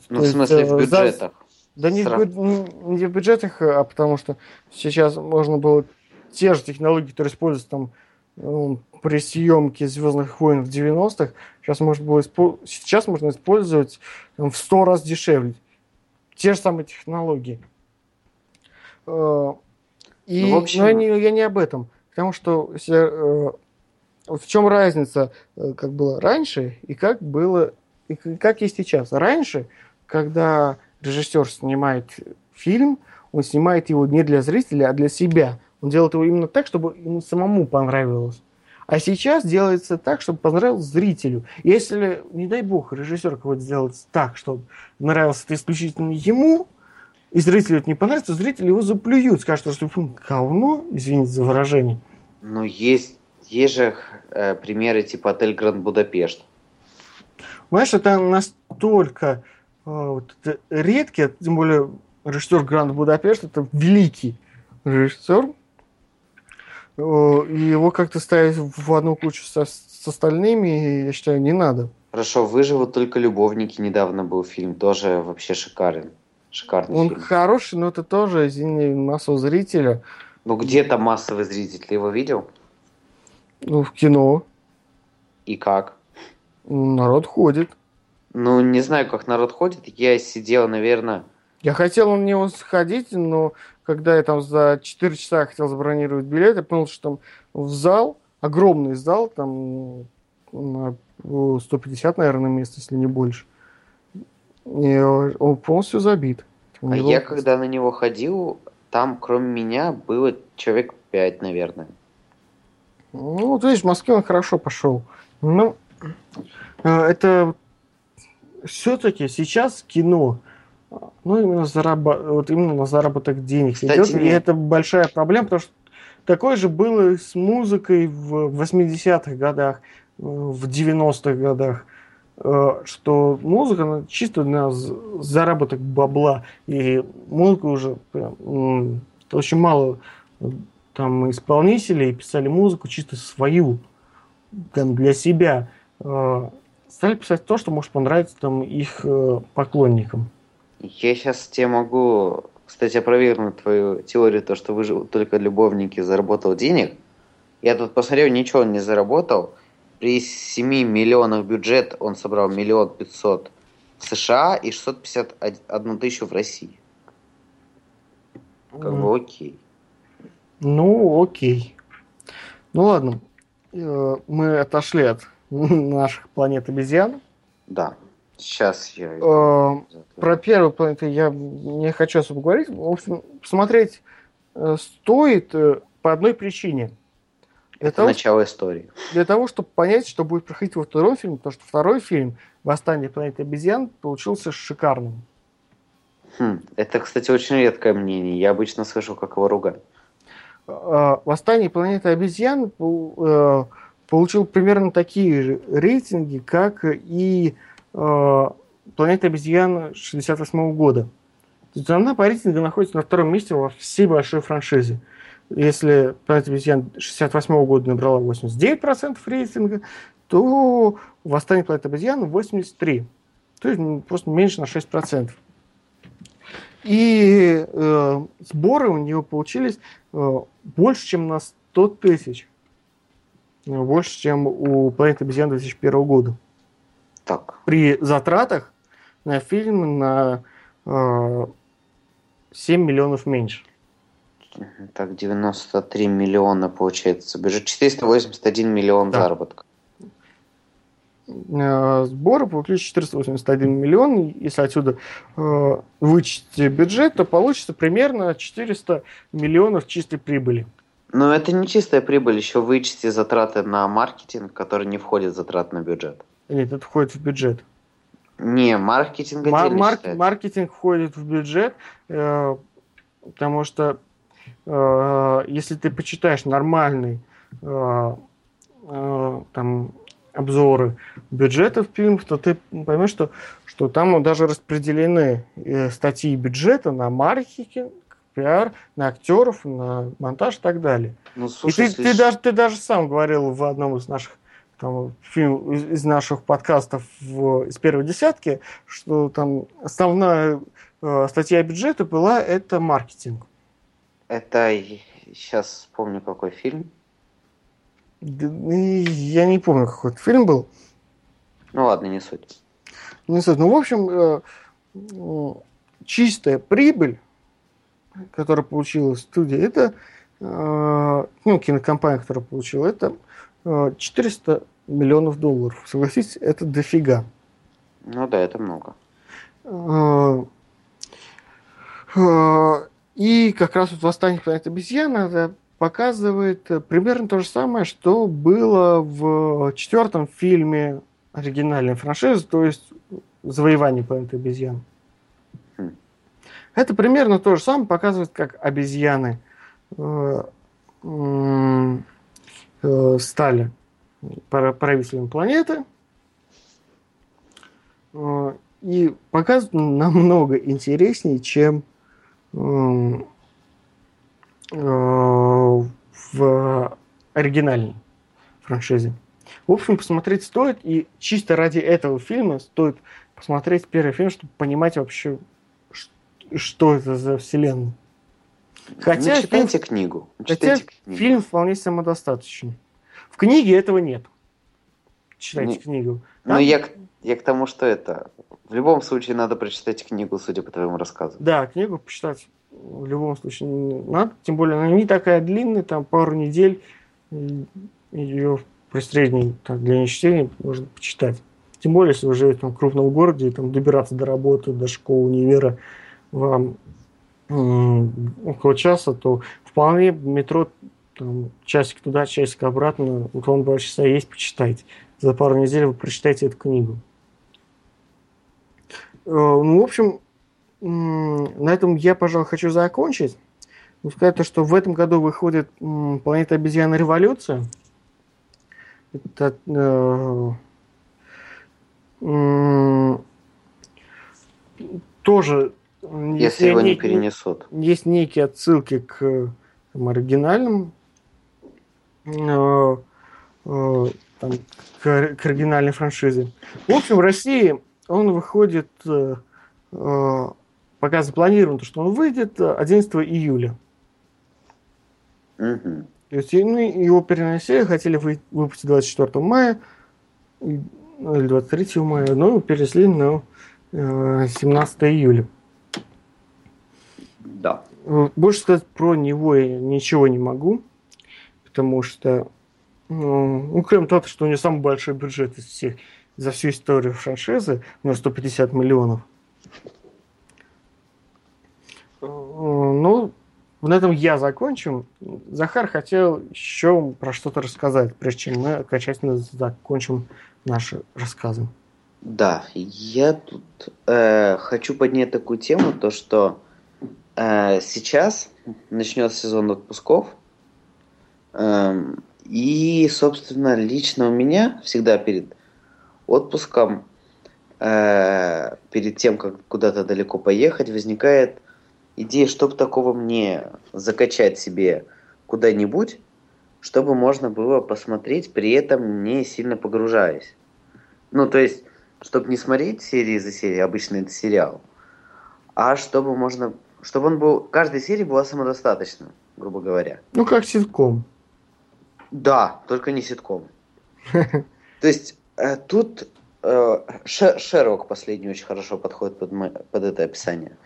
Ну, То в смысле, есть, в бюджетах? За... Да не в, не в бюджетах, а потому что сейчас можно было те же технологии, которые используются там ну, при съемке Звездных войн в 90-х, сейчас можно, было испо... сейчас можно использовать там, в сто раз дешевле. Те же самые технологии. Э, и, ну, в общем... Но я не, я не об этом. Потому что э, в чем разница, э, как было раньше и как было, и как есть сейчас. Раньше, когда режиссер снимает фильм, он снимает его не для зрителя, а для себя. Он делает его именно так, чтобы ему самому понравилось. А сейчас делается так, чтобы понравилось зрителю. Если, не дай бог, режиссер кого-то сделает так, чтобы нравился это исключительно ему, и зрителю это не понравится, зрители его заплюют, скажут, что фильм говно, извините за выражение. Ну, есть, есть же э, примеры типа «Отель Гранд Будапешт». Понимаешь, это настолько э, вот, это редкий, тем более режиссер Гранд Будапешт, это великий режиссер. Э, и его как-то ставить в одну кучу со, с остальными, я считаю, не надо. Хорошо, «Выживут только любовники» недавно был фильм, тоже вообще шикарен. Шикарный Он фильм. хороший, но это тоже, извини, массового зрителя. Ну где-то массовый зритель, ты его видел? Ну, в кино. И как? Народ ходит. Ну, не знаю, как народ ходит. Я сидел, наверное... Я хотел на него сходить, но когда я там за 4 часа хотел забронировать билет, я понял, что там в зал, огромный зал, там на 150, наверное, мест, если не больше. И он полностью забит. А я, когда на него ходил, там, кроме меня, было человек 5, наверное. Ну, вот видишь, в Москве он хорошо пошел. Ну, э, это все-таки сейчас кино, ну, именно, зараб... вот именно на заработок денег Кстати, идет, и это большая проблема, потому что такое же было с музыкой в 80-х годах, в 90-х годах, э, что музыка чисто на заработок бабла, и музыка уже очень мало там исполнителей писали музыку чисто свою, там, для себя. Э, стали писать то, что может понравиться там их э, поклонникам. Я сейчас тебе могу, кстати, опровергнуть твою теорию, то, что выжил только любовники заработал денег. Я тут посмотрел, ничего не заработал. При 7 миллионах бюджет он собрал миллион пятьсот в США и 651 тысячу в России. Как бы окей. Ну, окей. Ну ладно. Э, мы отошли от наших планет обезьян. Да. Сейчас я... Э, про первую планету я не хочу особо говорить. В общем, посмотреть э, стоит по одной причине. Для Это того, начало истории. Для того, чтобы понять, что будет проходить во втором фильме, потому что второй фильм «Восстание планеты обезьян» получился шикарным. Хм, это, кстати, очень редкое мнение. Я обычно слышу, как его ругают. Э, «Восстание планеты обезьян» э, получил примерно такие же рейтинги, как и э, «Планета обезьян» 68 года. То есть она по рейтингу находится на втором месте во всей большой франшизе. Если «Планета обезьян» 68 года набрала 89% рейтинга, то «Восстание планеты обезьян» 83%. То есть просто меньше на 6%. И э, сборы у него получились э, больше, чем на 100 тысяч. Э, больше, чем у «Планеты обезьян» 2001 года. Так. При затратах на фильм на э, 7 миллионов меньше. Так, 93 миллиона получается. Бюджет 481 миллион да. заработка. Э, сборы получили 481 миллион. Если отсюда э, вычесть бюджет, то получится примерно 400 миллионов чистой прибыли. Но это не чистая прибыль, еще вычти затраты на маркетинг, которые не входят в затраты на бюджет. Нет, это входит в бюджет. Не, маркетинг Мар- мар- Маркетинг входит в бюджет, э, потому что если ты почитаешь нормальный э, э, там обзоры бюджетов фильмов, то ты поймешь, что, что там даже распределены э, статьи бюджета на маркетинг, пиар, на актеров, на монтаж и так далее. Ну, слушай, и ты, ты, даже, ты даже сам говорил в одном из наших там, фильм, из, из наших подкастов в, из первой десятки, что там основная э, статья бюджета была это маркетинг. Это сейчас вспомню какой фильм. Я не помню, какой это фильм был. Ну ладно, не суть. Не суть. Ну, в общем, э, чистая прибыль, которая получила студия, это э, ну, кинокомпания, которая получила, это 400 э, миллионов долларов. Согласитесь, это дофига. Ну да, это много. И как раз вот «Восстание планеты обезьян» это показывает э, примерно то же самое, что было в четвертом фильме оригинальной франшизы, то есть «Завоевание планеты обезьян». Хм. Это примерно то же самое показывает, как обезьяны э, э, стали правителем планеты. Э, и показывают намного интереснее, чем в оригинальной франшизе. В общем, посмотреть стоит, и чисто ради этого фильма стоит посмотреть первый фильм, чтобы понимать вообще, что это за вселенная. Хотя ну, читайте фильм, книгу. Читайте хотя книгу. фильм вполне самодостаточный. В книге этого нет. Читайте Не- книгу. Ну, Там- я, к- я к тому, что это... В любом случае надо прочитать книгу, судя по твоему рассказу. Да, книгу почитать в любом случае надо. Тем более она не такая длинная, там пару недель. Ее при средней так, длине чтения можно почитать. Тем более, если вы живете там, в крупном городе, и там добираться до работы, до школы, универа вам около часа, то вполне метро там, часик туда, часик обратно, вот вам два часа есть, почитайте. За пару недель вы прочитаете эту книгу. Э, Ну, в общем, на этом я, пожалуй, хочу закончить. Сказать то, что в этом году выходит «Планета обезьяна. Революция». Это э, тоже, Если его не перенесут. есть некие отсылки к там, оригинальным э, э, там, к, к оригинальной франшизе. В общем, в России он выходит, э, э, пока запланировано, что он выйдет э, 11 июля. Мгм. То есть ну, его переносили, хотели вы- выпустить 24 мая ну, или 23 мая, но его перенесли на э, 17 июля. Да. Э, Больше сказать про него я ничего не могу, потому что, ну, ну, кроме того, что у него самый большой бюджет из всех за всю историю франшизы, у него 150 миллионов. Э, Ну, на этом я закончу. Захар хотел еще про что-то рассказать, прежде чем мы окончательно закончим наши рассказы. Да, я тут э, хочу поднять такую тему, то что э, сейчас начнется сезон отпусков, эм, и, собственно, лично у меня всегда перед отпуском, э, перед тем, как куда-то далеко поехать, возникает идея, чтобы такого мне закачать себе куда-нибудь, чтобы можно было посмотреть, при этом не сильно погружаясь. Ну, то есть, чтобы не смотреть серии за серией, обычно это сериал, а чтобы можно, чтобы он был, каждая серия была самодостаточна, грубо говоря. Ну, как ситком. Да, только не ситком. То есть тут э, Ше- Шерлок последний очень хорошо подходит под, под это описание.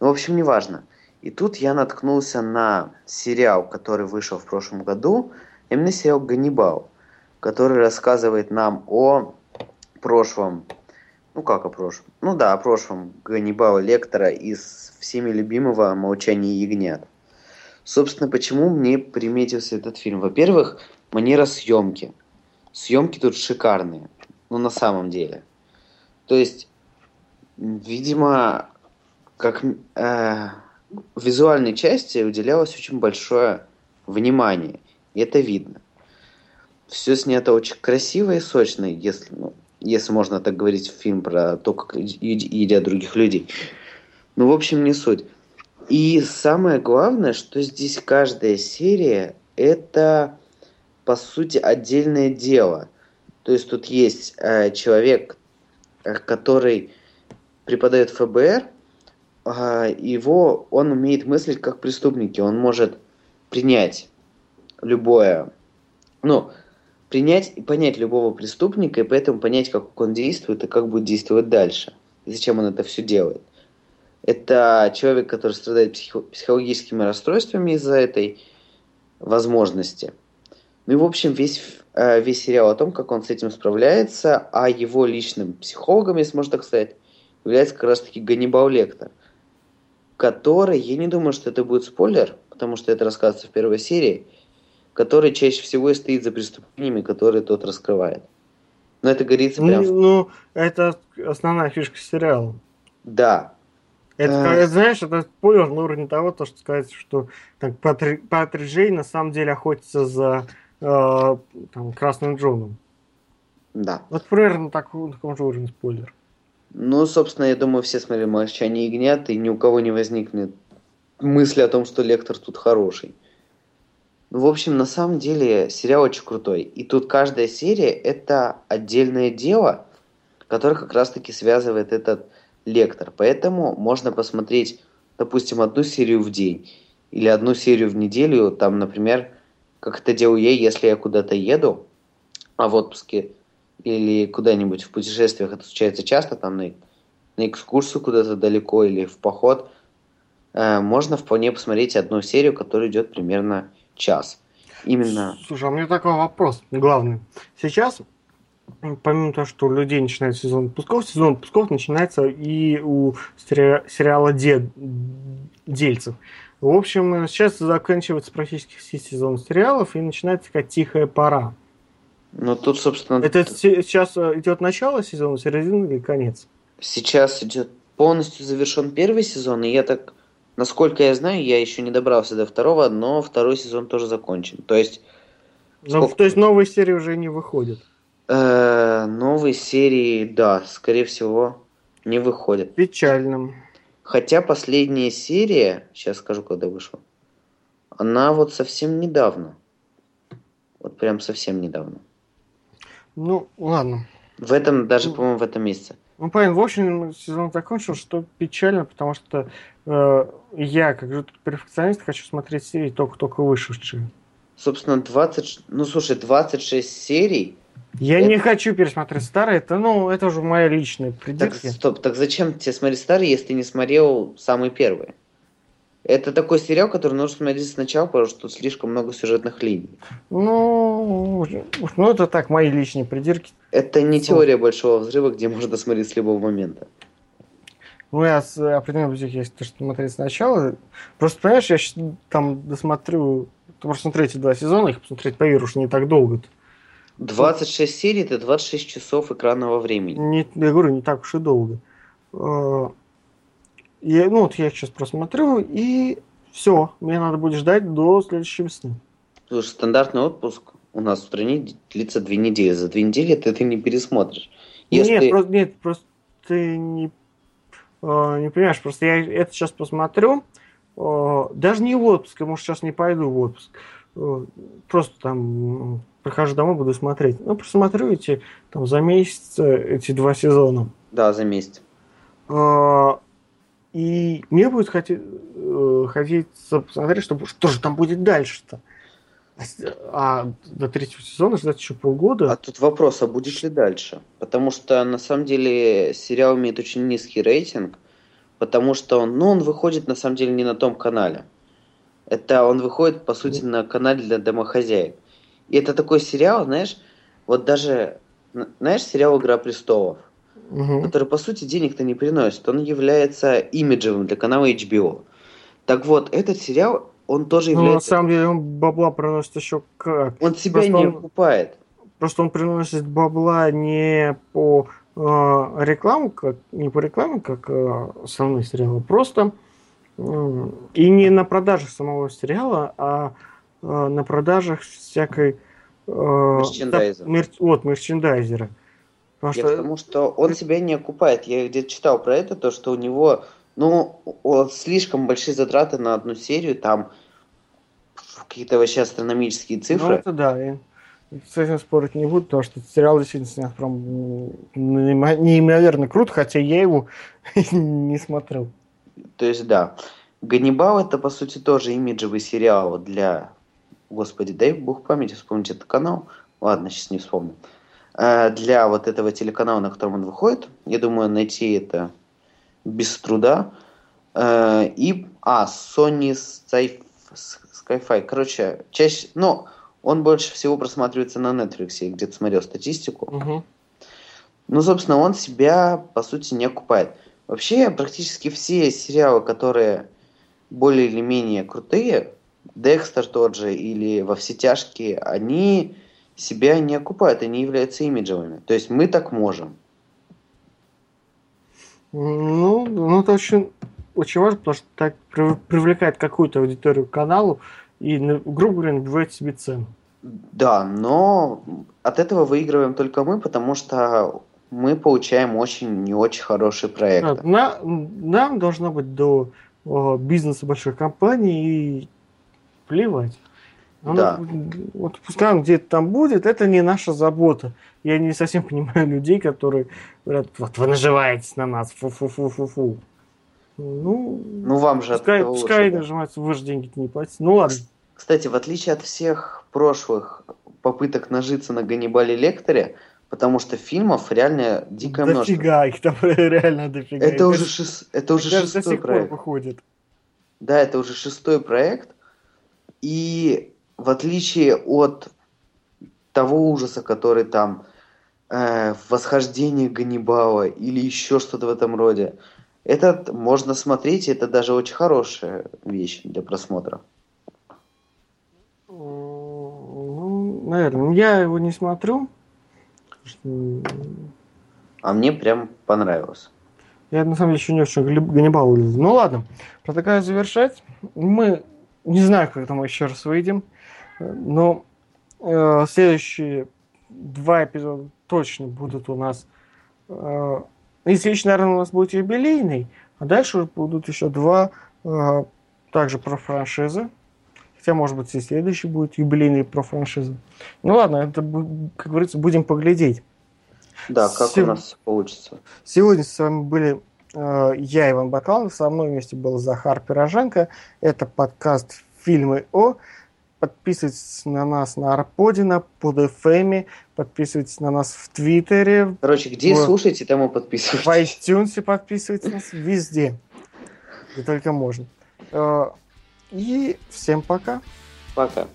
Ну, в общем, неважно. И тут я наткнулся на сериал, который вышел в прошлом году, именно сериал «Ганнибал», который рассказывает нам о прошлом, ну как о прошлом, ну да, о прошлом Ганнибала Лектора из всеми любимого «Молчания ягнят». Собственно, почему мне приметился этот фильм? Во-первых, манера съемки. Съемки тут шикарные. Ну, на самом деле. То есть, видимо, как э, визуальной части уделялось очень большое внимание. И это видно. Все снято очень красиво и сочно, если, ну, если можно так говорить, фильм про то, как едят других людей. Ну, в общем, не суть. И самое главное, что здесь каждая серия это по сути отдельное дело. То есть тут есть э, человек, э, который преподает ФБР, а, его он умеет мыслить как преступники, он может принять любое, ну принять и понять любого преступника и поэтому понять, как он действует и как будет действовать дальше, и зачем он это все делает. Это человек, который страдает психо- психологическими расстройствами из-за этой возможности. Ну и, в общем, весь, э, весь сериал о том, как он с этим справляется, а его личным психологом, если можно так сказать, является как раз-таки Ганнибал Лектор, который, я не думаю, что это будет спойлер, потому что это рассказывается в первой серии, который чаще всего и стоит за преступлениями, которые тот раскрывает. Но это говорится прям... Ну, ну, это основная фишка сериала. Да, Это, Э. как- знаешь, это спойлер на уровне того, то, что сказать, что так, Патри, Патрик Джей на самом деле охотится за э, там, Красным Джоном. да. Вот примерно таком, на таком же уровне спойлер. Ну, собственно, я думаю, все смотрели «Молчание ягнят», и ни у кого не возникнет мысли о том, что лектор тут хороший. Ну, в общем, на самом деле сериал очень крутой. И тут каждая серия – это отдельное дело, которое как раз-таки связывает этот лектор. Поэтому можно посмотреть, допустим, одну серию в день или одну серию в неделю. Там, например, как это делаю я, если я куда-то еду, а в отпуске или куда-нибудь в путешествиях это случается часто, там на, на экскурсию куда-то далеко или в поход, э, можно вполне посмотреть одну серию, которая идет примерно час. Именно. Слушай, а у меня такой вопрос главный. Сейчас, помимо того, что у людей начинается сезон отпусков, сезон отпусков начинается и у сери- сериала Дед... Дельцев. В общем, сейчас заканчивается практически все сезоны сериалов, и начинается такая тихая пора. Ну, тут, собственно... Это сейчас э, идет начало сезона, середина или конец? Сейчас идет полностью завершен первый сезон, и я так Насколько я знаю, я еще не добрался до второго, но второй сезон тоже закончен. То есть... Ну, сколько... то есть новые серии уже не выходят? Э, новые серии, да, скорее всего, не выходят. Печальным. Хотя последняя серия, сейчас скажу, когда вышла, она вот совсем недавно. Вот прям совсем недавно. Ну, ладно. В этом, даже, ну, по-моему, в этом месяце. Ну, понятно, в общем, сезон закончил, что печально, потому что э, я, как же перфекционист, хочу смотреть серии только-только вышедшие. Собственно, 20... Ну, слушай, 26 серий... Я это... не хочу пересмотреть старые, это, ну, это уже моя личная придирки. Так, стоп, так зачем тебе смотреть старые, если ты не смотрел самый первый? Это такой сериал, который нужно смотреть сначала, потому что тут слишком много сюжетных линий. Ну, ну это так, мои личные придирки. Это не теория большого взрыва, где можно смотреть с любого момента. Ну, я с определенной позиции есть то, что смотреть сначала. Просто, понимаешь, я сейчас там досмотрю... Ты можешь смотреть два сезона, их посмотреть, поверь, уж не так долго. -то. 26 серий – это 26 часов экранного времени. Не, я говорю, не так уж и долго. А, я, ну, вот я сейчас просмотрю, и все, мне надо будет ждать до следующей весны. Слушай, стандартный отпуск у нас в стране длится две недели. За две недели ты это не пересмотришь. Если... Нет, просто, нет, просто ты не, э, не понимаешь, просто я это сейчас посмотрю, э, даже не в отпуск, я, может, сейчас не пойду в отпуск. Э, просто там прихожу домой, буду смотреть. Ну, просмотрю эти там за месяц эти два сезона. Да, за месяц. И мне будет хотеть, э, хотеться посмотреть, что, что же там будет дальше-то. А до третьего сезона ждать еще полгода. А тут вопрос, а будет ли дальше? Потому что на самом деле сериал имеет очень низкий рейтинг, потому что он, ну, он выходит на самом деле не на том канале. Это он выходит, по сути, на канале для домохозяек. И это такой сериал, знаешь, вот даже, знаешь, сериал «Игра престолов», угу. который, по сути, денег-то не приносит. Он является имиджевым для канала HBO. Так вот, этот сериал, он тоже является... Ну, на самом деле, он бабла приносит еще как. Он себя просто не он... окупает. Просто он приносит бабла не по э, рекламу, как, не по рекламе, как э, основные сериалы, просто э, и не на продажах самого сериала, а на продажах всякой... Э, мерчендайзера. Мер, вот, мерчендайзера. Потому что... Потому что он себя не окупает. Я где-то читал про это, то, что у него ну, слишком большие затраты на одну серию, там какие-то вообще астрономические цифры. Ну, это да, я с этим спорить не буду, потому что сериал действительно снят прям неимоверно круто, хотя я его не смотрел. То есть, да. Ганнибал это, по сути, тоже имиджевый сериал для... Господи, дай бог памяти вспомнить этот канал. Ладно, сейчас не вспомню. Э, для вот этого телеканала, на котором он выходит. Я думаю, найти это без труда. Э, и, а, Sony Sci-Fi. Короче, чаще, ну, он больше всего просматривается на Netflix, я где-то смотрел статистику. Угу. Ну, собственно, он себя, по сути, не окупает. Вообще, практически все сериалы, которые более или менее крутые, Декстер тот же или Во все тяжкие, они себя не окупают, они являются имиджевыми. То есть мы так можем. Ну, ну это очень, очень важно, потому что так привлекает какую-то аудиторию к каналу и, ну, грубо говоря, набивает себе цену. Да, но от этого выигрываем только мы, потому что мы получаем очень не очень хороший проект. Да, на, нам должно быть до о, бизнеса большой компании и плевать. Ну, да. Вот пускай он где-то там будет, это не наша забота. Я не совсем понимаю людей, которые говорят, вот вы наживаетесь на нас, фу-фу-фу-фу-фу. Ну, ну, вам же пускай, пускай лучше, нажимаются, вы же деньги не платите. Ну ладно. Кстати, в отличие от всех прошлых попыток нажиться на Ганнибале Лекторе, потому что фильмов реально дикое дофига, множество. их там реально дофига. Это уже, шест... это уже шестой проект. Выходит. Да, это уже шестой проект. И в отличие от того ужаса, который там э, восхождение Ганнибала или еще что-то в этом роде, этот можно смотреть, это даже очень хорошая вещь для просмотра. Ну, наверное, я его не смотрю. А мне прям понравилось. Я на самом деле еще не очень Ганнибал. Ну ладно, предлагаю завершать. Мы не знаю, когда мы еще раз выйдем, но э, следующие два эпизода точно будут у нас. Э, и следующий, наверное, у нас будет юбилейный, а дальше будут еще два э, также про франшизы. Хотя, может быть, и следующий будет юбилейный про франшизы. Ну ладно, это, как говорится, будем поглядеть. Да, как Сев... у нас получится. Сегодня с вами были я, Иван Бакалов, со мной вместе был Захар Пироженко. Это подкаст «Фильмы О». Подписывайтесь на нас на Арподе, на PodFM, подписывайтесь на нас в Твиттере. Короче, где в... слушаете, там и подписывайтесь. В iTunes подписывайтесь нас везде, где только можно. Э, и всем пока. Пока.